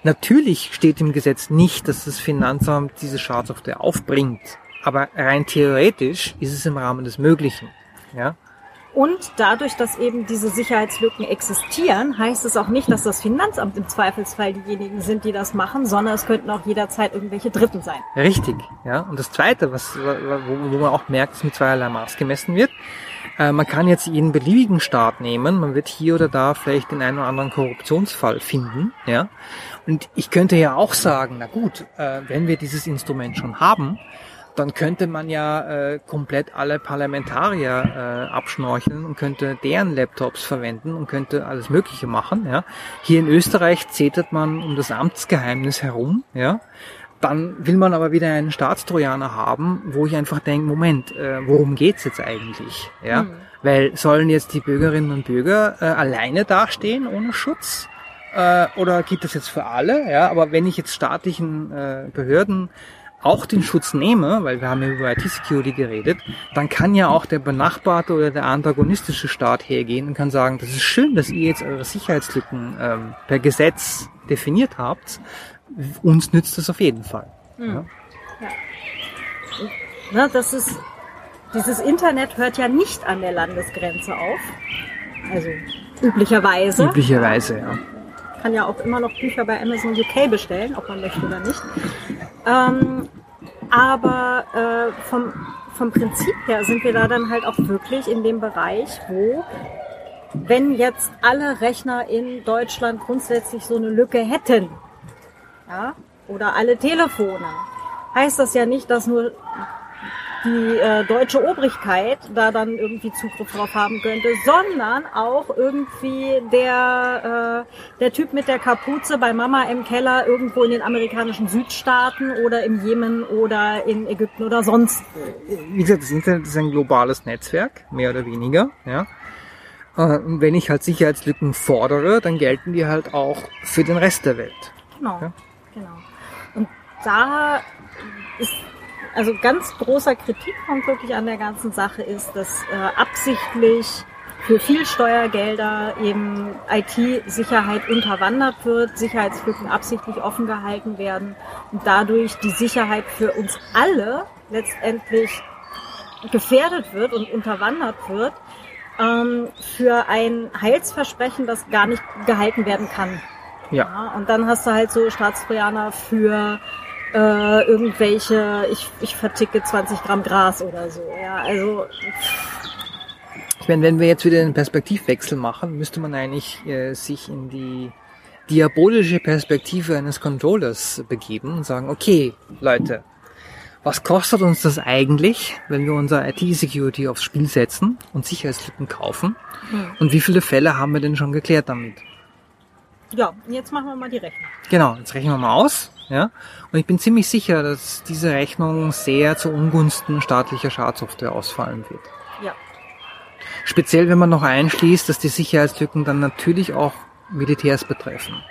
Natürlich steht im Gesetz nicht, dass das Finanzamt diese Schadsoftware aufbringt. Aber rein theoretisch ist es im Rahmen des Möglichen. Ja. Und dadurch, dass eben diese Sicherheitslücken existieren, heißt es auch nicht, dass das Finanzamt im Zweifelsfall diejenigen sind, die das machen, sondern es könnten auch jederzeit irgendwelche Dritten sein. Richtig, ja. Und das Zweite, was, wo, wo man auch merkt, dass mit zweierlei Maß gemessen wird, äh, man kann jetzt jeden beliebigen Staat nehmen, man wird hier oder da vielleicht den einen oder anderen Korruptionsfall finden, ja. Und ich könnte ja auch sagen, na gut, äh, wenn wir dieses Instrument schon haben, dann könnte man ja äh, komplett alle Parlamentarier äh, abschnorcheln und könnte deren Laptops verwenden und könnte alles Mögliche machen. Ja. Hier in Österreich zetert man um das Amtsgeheimnis herum. Ja. Dann will man aber wieder einen Staatstrojaner haben, wo ich einfach denke, Moment, äh, worum geht's jetzt eigentlich? Ja. Mhm. Weil sollen jetzt die Bürgerinnen und Bürger äh, alleine dastehen ohne Schutz? Äh, oder geht das jetzt für alle? Ja, aber wenn ich jetzt staatlichen äh, Behörden auch den Schutz nehme, weil wir haben ja über IT-Security geredet, dann kann ja auch der benachbarte oder der antagonistische Staat hergehen und kann sagen, das ist schön, dass ihr jetzt eure Sicherheitslücken ähm, per Gesetz definiert habt. Uns nützt das auf jeden Fall. Mhm. Ja. Ja. Na, das ist, dieses Internet hört ja nicht an der Landesgrenze auf. Also üblicherweise. Üblicherweise, ja kann ja auch immer noch Bücher bei Amazon UK bestellen, ob man möchte oder nicht. Ähm, aber äh, vom, vom Prinzip her sind wir da dann halt auch wirklich in dem Bereich, wo wenn jetzt alle Rechner in Deutschland grundsätzlich so eine Lücke hätten, ja, oder alle Telefone, heißt das ja nicht, dass nur die äh, deutsche Obrigkeit da dann irgendwie Zugriff drauf haben könnte, sondern auch irgendwie der, äh, der Typ mit der Kapuze bei Mama im Keller irgendwo in den amerikanischen Südstaaten oder im Jemen oder in Ägypten oder sonst. Wie gesagt, das Internet ist ein globales Netzwerk, mehr oder weniger, ja. Äh, und wenn ich halt Sicherheitslücken fordere, dann gelten die halt auch für den Rest der Welt. Genau, ja? genau. Und da ist also ganz großer Kritikpunkt wirklich an der ganzen Sache ist, dass äh, absichtlich für viel Steuergelder eben IT-Sicherheit unterwandert wird, Sicherheitslücken absichtlich offen gehalten werden und dadurch die Sicherheit für uns alle letztendlich gefährdet wird und unterwandert wird ähm, für ein Heilsversprechen, das gar nicht gehalten werden kann. Ja. ja. Und dann hast du halt so Staatstrojaner für äh, irgendwelche, ich, ich verticke 20 Gramm Gras oder so. Ja, also. Ich meine, wenn wir jetzt wieder einen Perspektivwechsel machen, müsste man eigentlich äh, sich in die diabolische Perspektive eines Controllers begeben und sagen, okay, Leute, was kostet uns das eigentlich, wenn wir unser IT-Security aufs Spiel setzen und Sicherheitslücken kaufen? Hm. Und wie viele Fälle haben wir denn schon geklärt damit? Ja, jetzt machen wir mal die Rechnung. Genau, jetzt rechnen wir mal aus. Ja? Und ich bin ziemlich sicher, dass diese Rechnung sehr zu Ungunsten staatlicher Schadsoftware ausfallen wird. Ja. Speziell, wenn man noch einschließt, dass die Sicherheitslücken dann natürlich auch Militärs betreffen.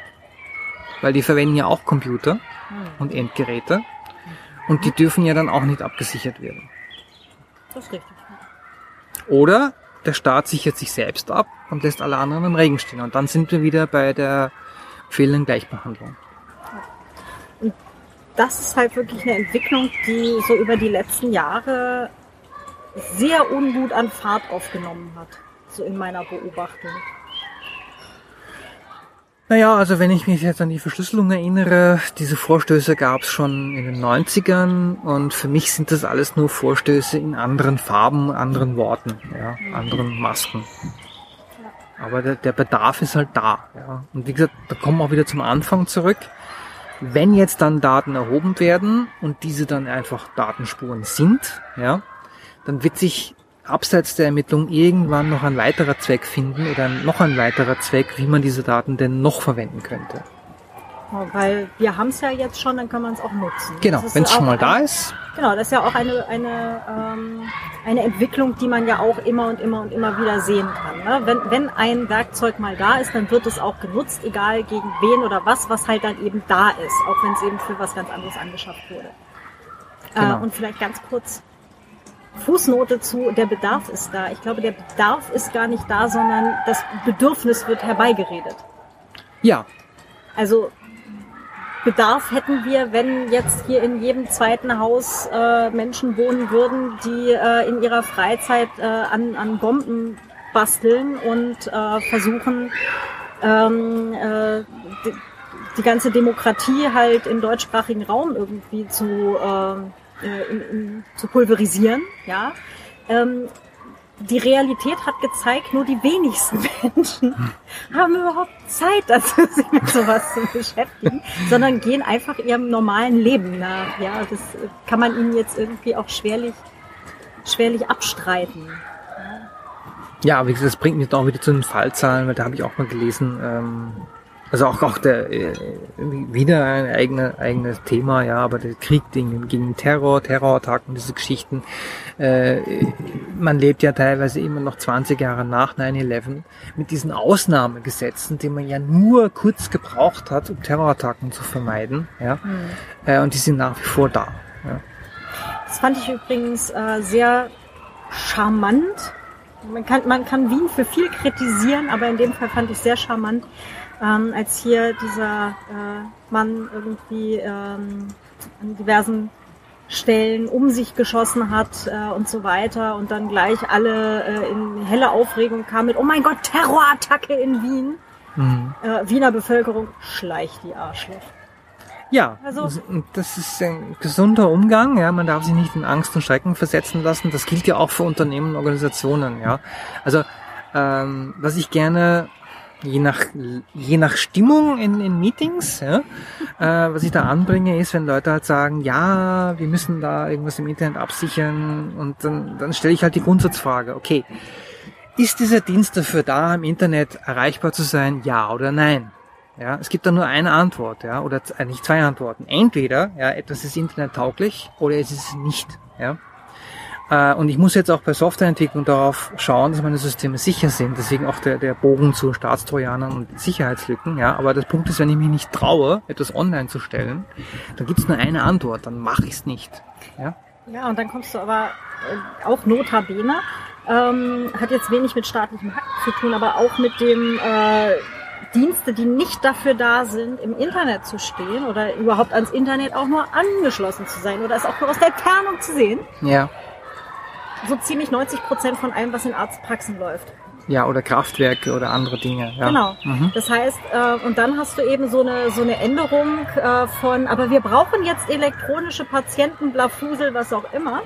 Weil die verwenden ja auch Computer hm. und Endgeräte. Und die dürfen ja dann auch nicht abgesichert werden. Das ist richtig. Oder der Staat sichert sich selbst ab und lässt alle anderen im Regen stehen. Und dann sind wir wieder bei der fehlenden Gleichbehandlung das ist halt wirklich eine Entwicklung, die so über die letzten Jahre sehr ungut an Fahrt aufgenommen hat, so in meiner Beobachtung. Naja, also wenn ich mich jetzt an die Verschlüsselung erinnere, diese Vorstöße gab es schon in den 90ern und für mich sind das alles nur Vorstöße in anderen Farben, anderen Worten, ja, anderen Masken. Aber der, der Bedarf ist halt da. Ja. Und wie gesagt, da kommen wir auch wieder zum Anfang zurück. Wenn jetzt dann Daten erhoben werden und diese dann einfach Datenspuren sind, ja, dann wird sich abseits der Ermittlung irgendwann noch ein weiterer Zweck finden oder noch ein weiterer Zweck, wie man diese Daten denn noch verwenden könnte. Weil wir haben es ja jetzt schon, dann kann man es auch nutzen. Genau, wenn es schon mal da ist. Genau, das ist ja auch eine, eine, ähm, eine Entwicklung, die man ja auch immer und immer und immer wieder sehen kann. Ne? Wenn, wenn ein Werkzeug mal da ist, dann wird es auch genutzt, egal gegen wen oder was, was halt dann eben da ist, auch wenn es eben für was ganz anderes angeschafft wurde. Äh, genau. Äh, und vielleicht ganz kurz Fußnote zu, der Bedarf ist da. Ich glaube, der Bedarf ist gar nicht da, sondern das Bedürfnis wird herbeigeredet. Ja. Also Bedarf hätten wir, wenn jetzt hier in jedem zweiten Haus äh, Menschen wohnen würden, die äh, in ihrer Freizeit äh, an, an Bomben basteln und äh, versuchen, ähm, äh, die, die ganze Demokratie halt im deutschsprachigen Raum irgendwie zu, äh, in, in, zu pulverisieren, ja. Ähm, die Realität hat gezeigt, nur die wenigsten [laughs] Menschen haben überhaupt Zeit dazu, [laughs] sich mit sowas zu beschäftigen, sondern gehen einfach ihrem normalen Leben nach. Ja, das kann man ihnen jetzt irgendwie auch schwerlich, schwerlich abstreiten. Ja, wie gesagt, das bringt mich doch wieder zu den Fallzahlen, weil da habe ich auch mal gelesen, ähm, also auch, auch der, äh, wieder ein eigenes, eigenes Thema, ja, aber der Krieg gegen, gegen Terror, Terrorattacken, diese Geschichten. Äh, man lebt ja teilweise immer noch 20 Jahre nach 9-11 mit diesen Ausnahmegesetzen, die man ja nur kurz gebraucht hat, um Terrorattacken zu vermeiden, ja. Mhm. Äh, und die sind nach wie vor da. Ja. Das fand ich übrigens äh, sehr charmant. Man kann, man kann Wien für viel kritisieren, aber in dem Fall fand ich sehr charmant, ähm, als hier dieser äh, Mann irgendwie ähm, an diversen Stellen um sich geschossen hat äh, und so weiter und dann gleich alle äh, in helle Aufregung kamen mit, oh mein Gott, Terrorattacke in Wien. Mhm. Äh, Wiener Bevölkerung schleicht die Arschloch. Ja, Also- das- das ist ein gesunder Umgang. Ja, man darf sich nicht in Angst und Schrecken versetzen lassen. Das gilt ja auch für Unternehmen und Organisationen. Ja, also ähm, was ich gerne je nach je nach Stimmung in, in Meetings, ja, äh, was ich da anbringe, ist, wenn Leute halt sagen, ja, wir müssen da irgendwas im Internet absichern, und dann dann stelle ich halt die Grundsatzfrage: Okay, ist dieser Dienst dafür da, im Internet erreichbar zu sein? Ja oder nein? Ja, es gibt da nur eine Antwort, ja, oder eigentlich zwei Antworten. Entweder, ja, etwas ist internettauglich oder es ist nicht, ja. Äh, Und ich muss jetzt auch bei Softwareentwicklung darauf schauen, dass meine Systeme sicher sind. Deswegen auch der, der Bogen zu Staatstrojanern und Sicherheitslücken. Ja, aber der Punkt ist, wenn ich mich nicht traue, etwas online zu stellen, dann gibt es nur eine Antwort. Dann mache ich es nicht. Ja, Ja, und dann kommst du aber äh, auch notabene, ähm, hat jetzt wenig mit staatlichem Hack zu tun, aber auch mit dem äh, Dienste, die nicht dafür da sind, im Internet zu stehen oder überhaupt ans Internet auch nur angeschlossen zu sein oder es auch nur aus der Entfernung zu sehen. ja, So ziemlich 90 Prozent von allem, was in Arztpraxen läuft. ja, oder Kraftwerke oder andere Dinge. Ja. Genau. Mhm. Das heißt, äh, und dann hast du eben so eine, so eine Änderung äh, von, aber wir brauchen jetzt elektronische Patienten, Blafusel, was auch immer.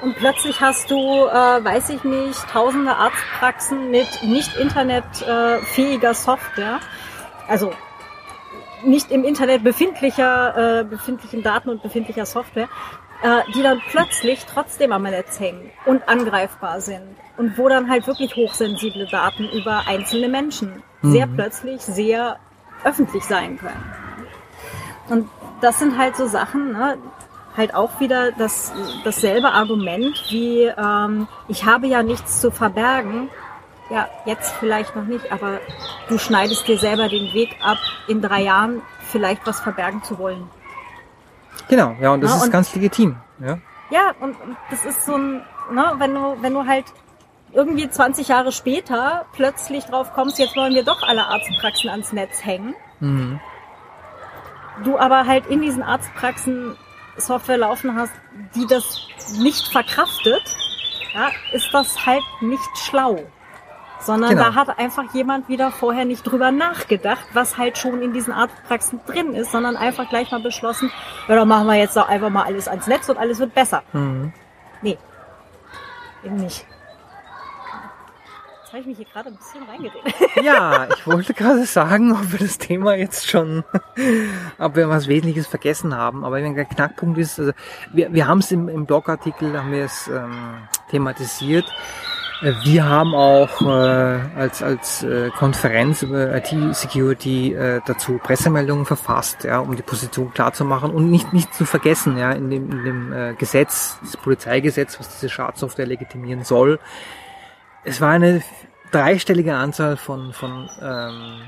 Und plötzlich hast du, äh, weiß ich nicht, tausende Arztpraxen mit nicht internetfähiger Software. Also nicht im Internet befindlicher, äh, befindlichen Daten und befindlicher Software, äh, die dann plötzlich trotzdem am Netz hängen und angreifbar sind. Und wo dann halt wirklich hochsensible Daten über einzelne Menschen sehr plötzlich sehr öffentlich sein können. Und das sind halt so Sachen, ne? halt auch wieder das, dasselbe Argument wie, ähm, ich habe ja nichts zu verbergen. Ja, jetzt vielleicht noch nicht, aber du schneidest dir selber den Weg ab, in drei Jahren vielleicht was verbergen zu wollen. Genau, ja, und das Ja, ist und- ganz legitim. Ja. Ja, und und das ist so ein, ne, wenn du, wenn du halt irgendwie 20 Jahre später plötzlich drauf kommst, jetzt wollen wir doch alle Arztpraxen ans Netz hängen, Mhm. du aber halt in diesen Arztpraxen Software laufen hast, die das nicht verkraftet, ja, ist das halt nicht schlau. Sondern Genau. da hat einfach jemand wieder vorher nicht drüber nachgedacht, was halt schon in diesen Arztpraxen drin ist, sondern einfach gleich mal beschlossen, ja, dann machen wir jetzt doch einfach mal alles ans Netz und alles wird besser. Mhm. Nee. Eben nicht. Jetzt habe ich mich hier gerade ein bisschen reingeredet. [laughs] Ja, ich wollte gerade sagen, ob wir das Thema jetzt schon, [laughs] ob wir was Wesentliches vergessen haben. Aber der Knackpunkt ist, also wir, wir haben es im, im Blogartikel, haben wir es ähm, thematisiert. Äh, Wir haben auch äh, als, als äh, Konferenz über IT-Security äh, dazu Pressemeldungen verfasst, ja, um die Position klar zu machen und nicht, nicht zu vergessen, ja, in dem, in dem äh, Gesetz, das Polizeigesetz, was diese Schadsoftware legitimieren soll, es war eine dreistellige Anzahl von, von ähm,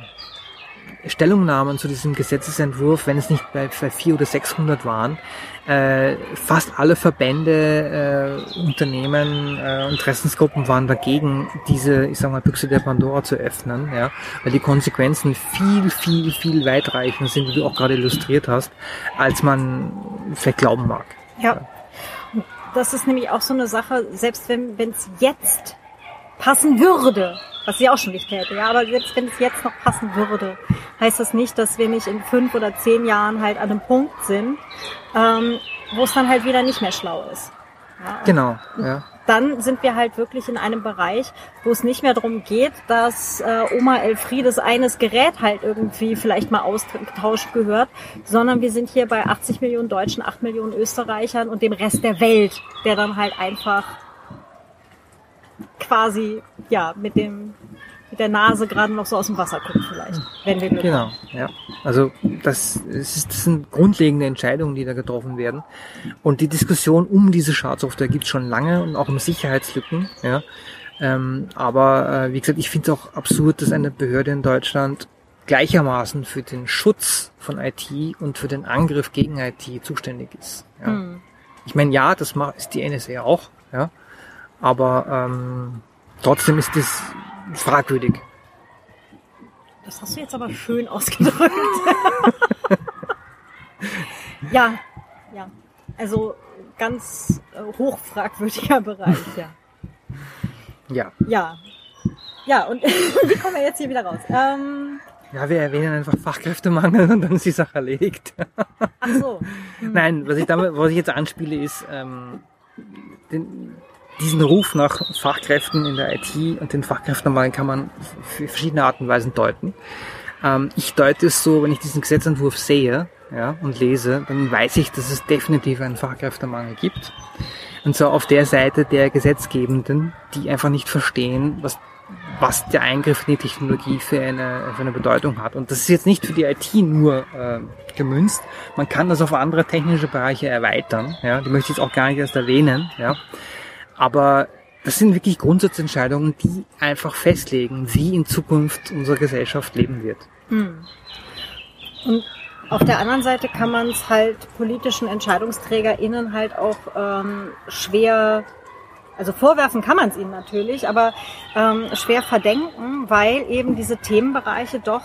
Stellungnahmen zu diesem Gesetzesentwurf, wenn es nicht bei, bei 400 oder 600 waren. Äh, fast alle Verbände, äh, Unternehmen, äh, Interessensgruppen waren dagegen, diese, ich sag mal, Büchse der Pandora zu öffnen, ja, weil die Konsequenzen viel, viel, viel weitreichender sind, wie du auch gerade illustriert hast, als man vielleicht glauben mag. Ja. Und Das ist nämlich auch so eine Sache, selbst wenn es jetzt passen würde, was ich auch schon nicht hätte, ja, aber selbst wenn es jetzt noch passen würde, heißt das nicht, dass wir nicht in fünf oder zehn Jahren halt an einem Punkt sind, ähm, wo es dann halt wieder nicht mehr schlau ist. Ja, Genau, ja. dann sind wir halt wirklich in einem Bereich, wo es nicht mehr darum geht, dass äh, Oma Elfriedes eines Gerät halt irgendwie vielleicht mal ausgetauscht gehört, sondern wir sind hier bei 80 Millionen Deutschen, 8 Millionen Österreichern und dem Rest der Welt, der dann halt einfach quasi ja mit dem mit der Nase gerade noch so aus dem Wasser guckt vielleicht, wenn wir Glück Genau, haben. ja. Also das, es ist, das sind grundlegende Entscheidungen, die da getroffen werden. Und die Diskussion um diese Schadsoftware gibt es schon lange und auch um Sicherheitslücken. Ja. Ähm, aber äh, wie gesagt, ich finde es auch absurd, dass eine Behörde in Deutschland gleichermaßen für den Schutz von IT und für den Angriff gegen IT zuständig ist. Ja. Hm. Ich meine, ja, das macht ist die NSA auch, ja, aber ähm, trotzdem ist das fragwürdig. Das hast du jetzt aber schön ausgedrückt. [laughs] ja, ja. Also ganz äh, hochfragwürdiger Bereich, ja. Ja. Ja. Ja, und [laughs] wie kommen wir jetzt hier wieder raus? Ähm, Ja, wir erwähnen einfach Fachkräftemangel und dann ist die Sache erledigt. ach so. [laughs] Nein, was ich damit, was ich jetzt anspiele, ist ähm, den, diesen Ruf nach Fachkräften in der IT und den Fachkräftemangel kann man für verschiedene Arten und Weisen deuten. Ähm, ich deute es so, wenn ich diesen Gesetzentwurf sehe ja, und lese, dann weiß ich, dass es definitiv einen Fachkräftemangel gibt. Und zwar auf der Seite der Gesetzgebenden, die einfach nicht verstehen, was was der Eingriff in die Technologie für eine, für eine Bedeutung hat. Und das ist jetzt nicht für die IT nur äh, gemünzt. Man kann das auf andere technische Bereiche erweitern. Ja, die möchte ich jetzt auch gar nicht erst erwähnen. Ja, aber das sind wirklich Grundsatzentscheidungen, die einfach festlegen, wie in Zukunft unsere Gesellschaft leben wird. Und auf der anderen Seite kann man es halt politischen EntscheidungsträgerInnen halt auch ähm, schwer, also vorwerfen kann man es ihnen natürlich, aber ähm, schwer verdenken, weil eben diese Themenbereiche doch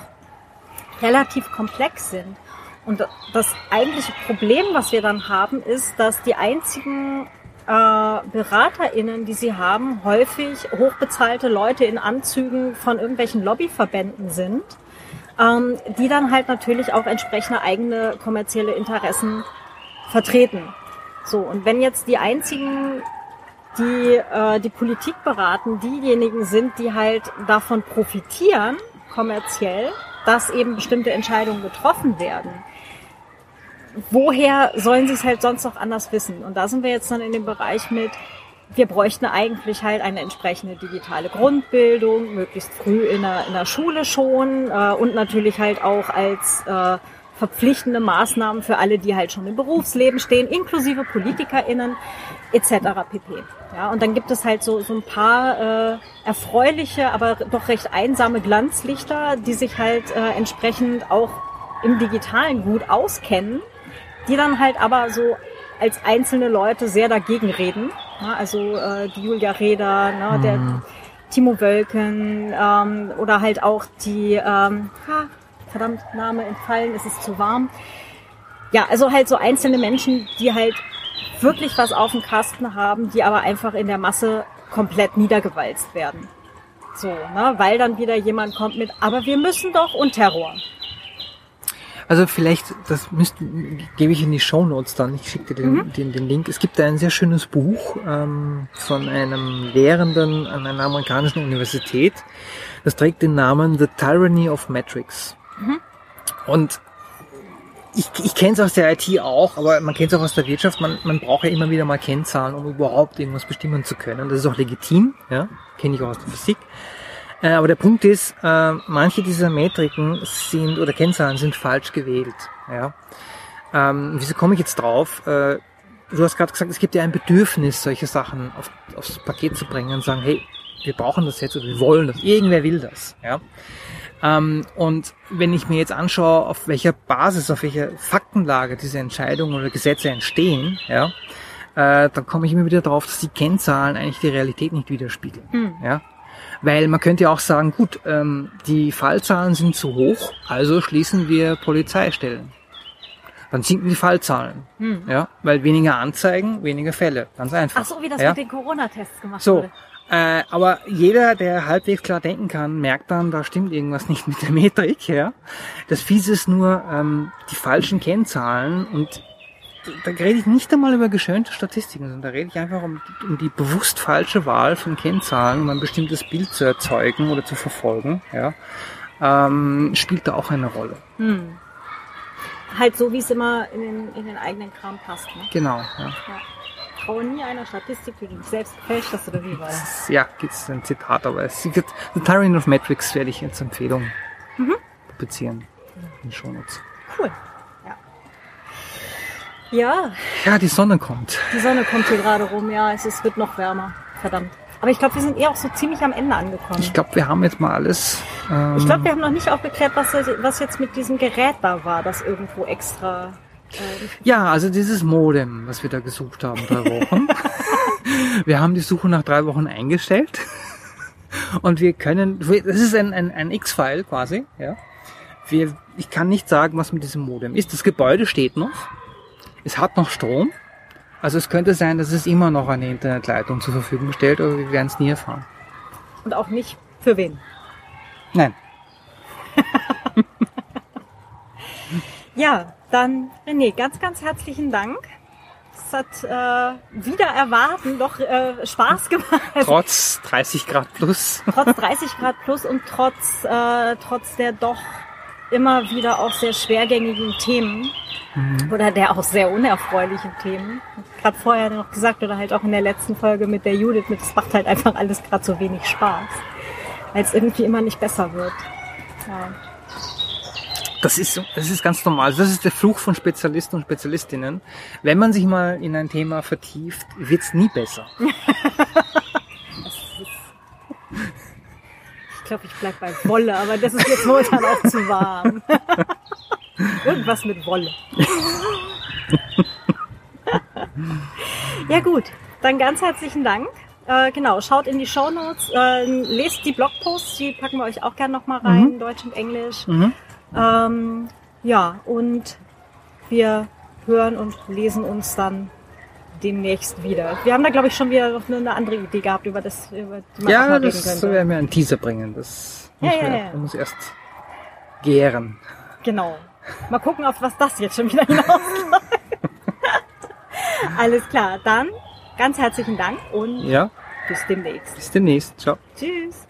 relativ komplex sind. Und das eigentliche Problem, was wir dann haben, ist, dass die einzigen BeraterInnen, die sie haben, häufig hochbezahlte Leute in Anzügen von irgendwelchen Lobbyverbänden sind, ähm, die dann halt natürlich auch entsprechende eigene kommerzielle Interessen vertreten. So, und wenn jetzt die einzigen, die äh, die Politik beraten, diejenigen sind, die halt davon profitieren, kommerziell, dass eben bestimmte Entscheidungen getroffen werden, woher sollen sie es halt sonst noch anders wissen? Und da sind wir jetzt dann in dem Bereich mit, wir bräuchten eigentlich halt eine entsprechende digitale Grundbildung, möglichst früh in der, in der Schule schon äh, und natürlich halt auch als äh, verpflichtende Maßnahmen für alle, die halt schon im Berufsleben stehen, inklusive PolitikerInnen etc. pp. Ja, und dann gibt es halt so, so ein paar äh, erfreuliche, aber doch recht einsame Glanzlichter, die sich halt äh, entsprechend auch im Digitalen gut auskennen, die dann halt aber so als einzelne Leute sehr dagegen reden. Ja, also äh, die Julia Reda, ne, der Timo Wölken ähm, oder halt auch die, ähm, ha, verdammt, Name entfallen, es ist zu warm. Ja, also halt so einzelne Menschen, die halt wirklich was auf dem Kasten haben, die aber einfach in der Masse komplett niedergewalzt werden. So, ne, weil dann wieder jemand kommt mit, aber wir müssen doch und Terror. Also vielleicht, das müsst, gebe ich in die Show Notes dann. Ich schicke dir den, den, den Link. Es gibt ein sehr schönes Buch ähm, von einem Lehrenden an einer amerikanischen Universität. Das trägt den Namen The Tyranny of Metrics. Und ich, ich kenne es aus der IT auch, aber man kennt es auch aus der Wirtschaft. Man, man braucht ja immer wieder mal Kennzahlen, um überhaupt irgendwas bestimmen zu können. Das ist auch legitim, ja, kenne ich auch aus der Physik. Äh, aber der Punkt ist, äh, manche dieser Metriken sind oder Kennzahlen sind falsch gewählt. Ja. Ähm, wieso komme ich jetzt drauf? Äh, du hast gerade gesagt, es gibt ja ein Bedürfnis, solche Sachen auf, aufs Paket zu bringen und sagen, hey, wir brauchen das jetzt oder wir wollen das. Irgendwer will das. Ja. Ähm, und wenn ich mir jetzt anschaue, auf welcher Basis, auf welcher Faktenlage diese Entscheidungen oder Gesetze entstehen, ja, äh, dann komme ich immer wieder drauf, dass die Kennzahlen eigentlich die Realität nicht widerspiegeln. Ja. Weil man könnte ja auch sagen, gut, ähm, die Fallzahlen sind zu hoch, also schließen wir Polizeistellen. Dann sinken die Fallzahlen. Ja, weil weniger Anzeigen, weniger Fälle. Ganz einfach. Ach so, wie das ja? mit den Corona-Tests gemacht So, wurde. äh, aber jeder, der halbwegs klar denken kann, merkt dann, da stimmt irgendwas nicht mit der Metrik. Ja? Das Fiese ist nur ähm, die falschen Kennzahlen und da rede ich nicht einmal über geschönte Statistiken, sondern da rede ich einfach um, um die bewusst falsche Wahl von Kennzahlen, um ein bestimmtes Bild zu erzeugen oder zu verfolgen. Ja? Ähm, spielt da auch eine Rolle. Halt so, wie es immer in den, in den eigenen Kram passt. Ne? Genau. Ja, Ja. Traue nie einer Statistik, die du dich selbst gefälscht hast oder wie war das? ja gibt's ein Zitat, aber es wird The Tyranny of Metrics werde ich jetzt Empfehlung publizieren in den Shownotes. Cool. Ja. Ja, die Sonne kommt. die Sonne kommt hier gerade rum. Ja, es ist, wird noch wärmer. Verdammt. Aber ich glaube, wir sind eher auch so ziemlich am Ende angekommen. Ich glaube, wir haben jetzt mal alles Ähm, Ich glaube, wir haben noch nicht aufgeklärt, was, was jetzt mit diesem Gerät da war, das irgendwo extra. Äh, Ja, also dieses Modem, was wir da gesucht haben, drei [laughs] Wochen. wir haben die Suche nach drei Wochen eingestellt. Und wir können, das ist ein, ein, ein X-File quasi, ja. Wir, ich kann nicht sagen, was mit diesem Modem ist. Das Gebäude steht noch. Es hat noch Strom. Also es könnte sein, dass es immer noch eine Internetleitung zur Verfügung stellt, aber wir werden es nie erfahren. und auch nicht für wen. Nein. [laughs] Ja, dann René, ganz, ganz herzlichen Dank. Es hat äh, wieder erwarten doch äh, Spaß [laughs] gemacht. Trotz 30 Grad plus. trotz 30 Grad plus und trotz, äh, trotz der doch immer wieder auch sehr schwergängigen Themen oder der auch sehr unerfreulichen Themen. Gerade vorher noch gesagt oder halt auch in der letzten Folge mit der Judith, mit es macht halt einfach alles gerade so wenig Spaß, weil es irgendwie immer nicht besser wird. Ja. Das ist, das ist ganz normal. Das ist der Fluch von Spezialisten und Spezialistinnen. Wenn man sich mal in ein Thema vertieft, wird's nie besser. [laughs] [laughs] Glaube, ich bleib bei Wolle, aber das ist jetzt momentan auch zu warm. [laughs] Irgendwas mit Wolle. ja gut, dann ganz herzlichen Dank. Äh, genau, schaut in die Shownotes, äh, lest die Blogposts, die packen wir euch auch gerne nochmal rein, Deutsch und Englisch. Mhm. Ähm, ja, und wir hören und lesen uns dann demnächst wieder. Wir haben da, glaube ich, schon wieder noch eine andere Idee gehabt, über das, über die man Ja, mal das könnte. werden wir einen Teaser bringen. Das Ja, muss, ja, wir- ja. muss erst gären. Genau. Mal gucken, auf was das jetzt schon wieder [laughs] hinausläuft. Alles klar, dann ganz herzlichen Dank und Ja, bis demnächst. bis demnächst. Ciao. Tschüss.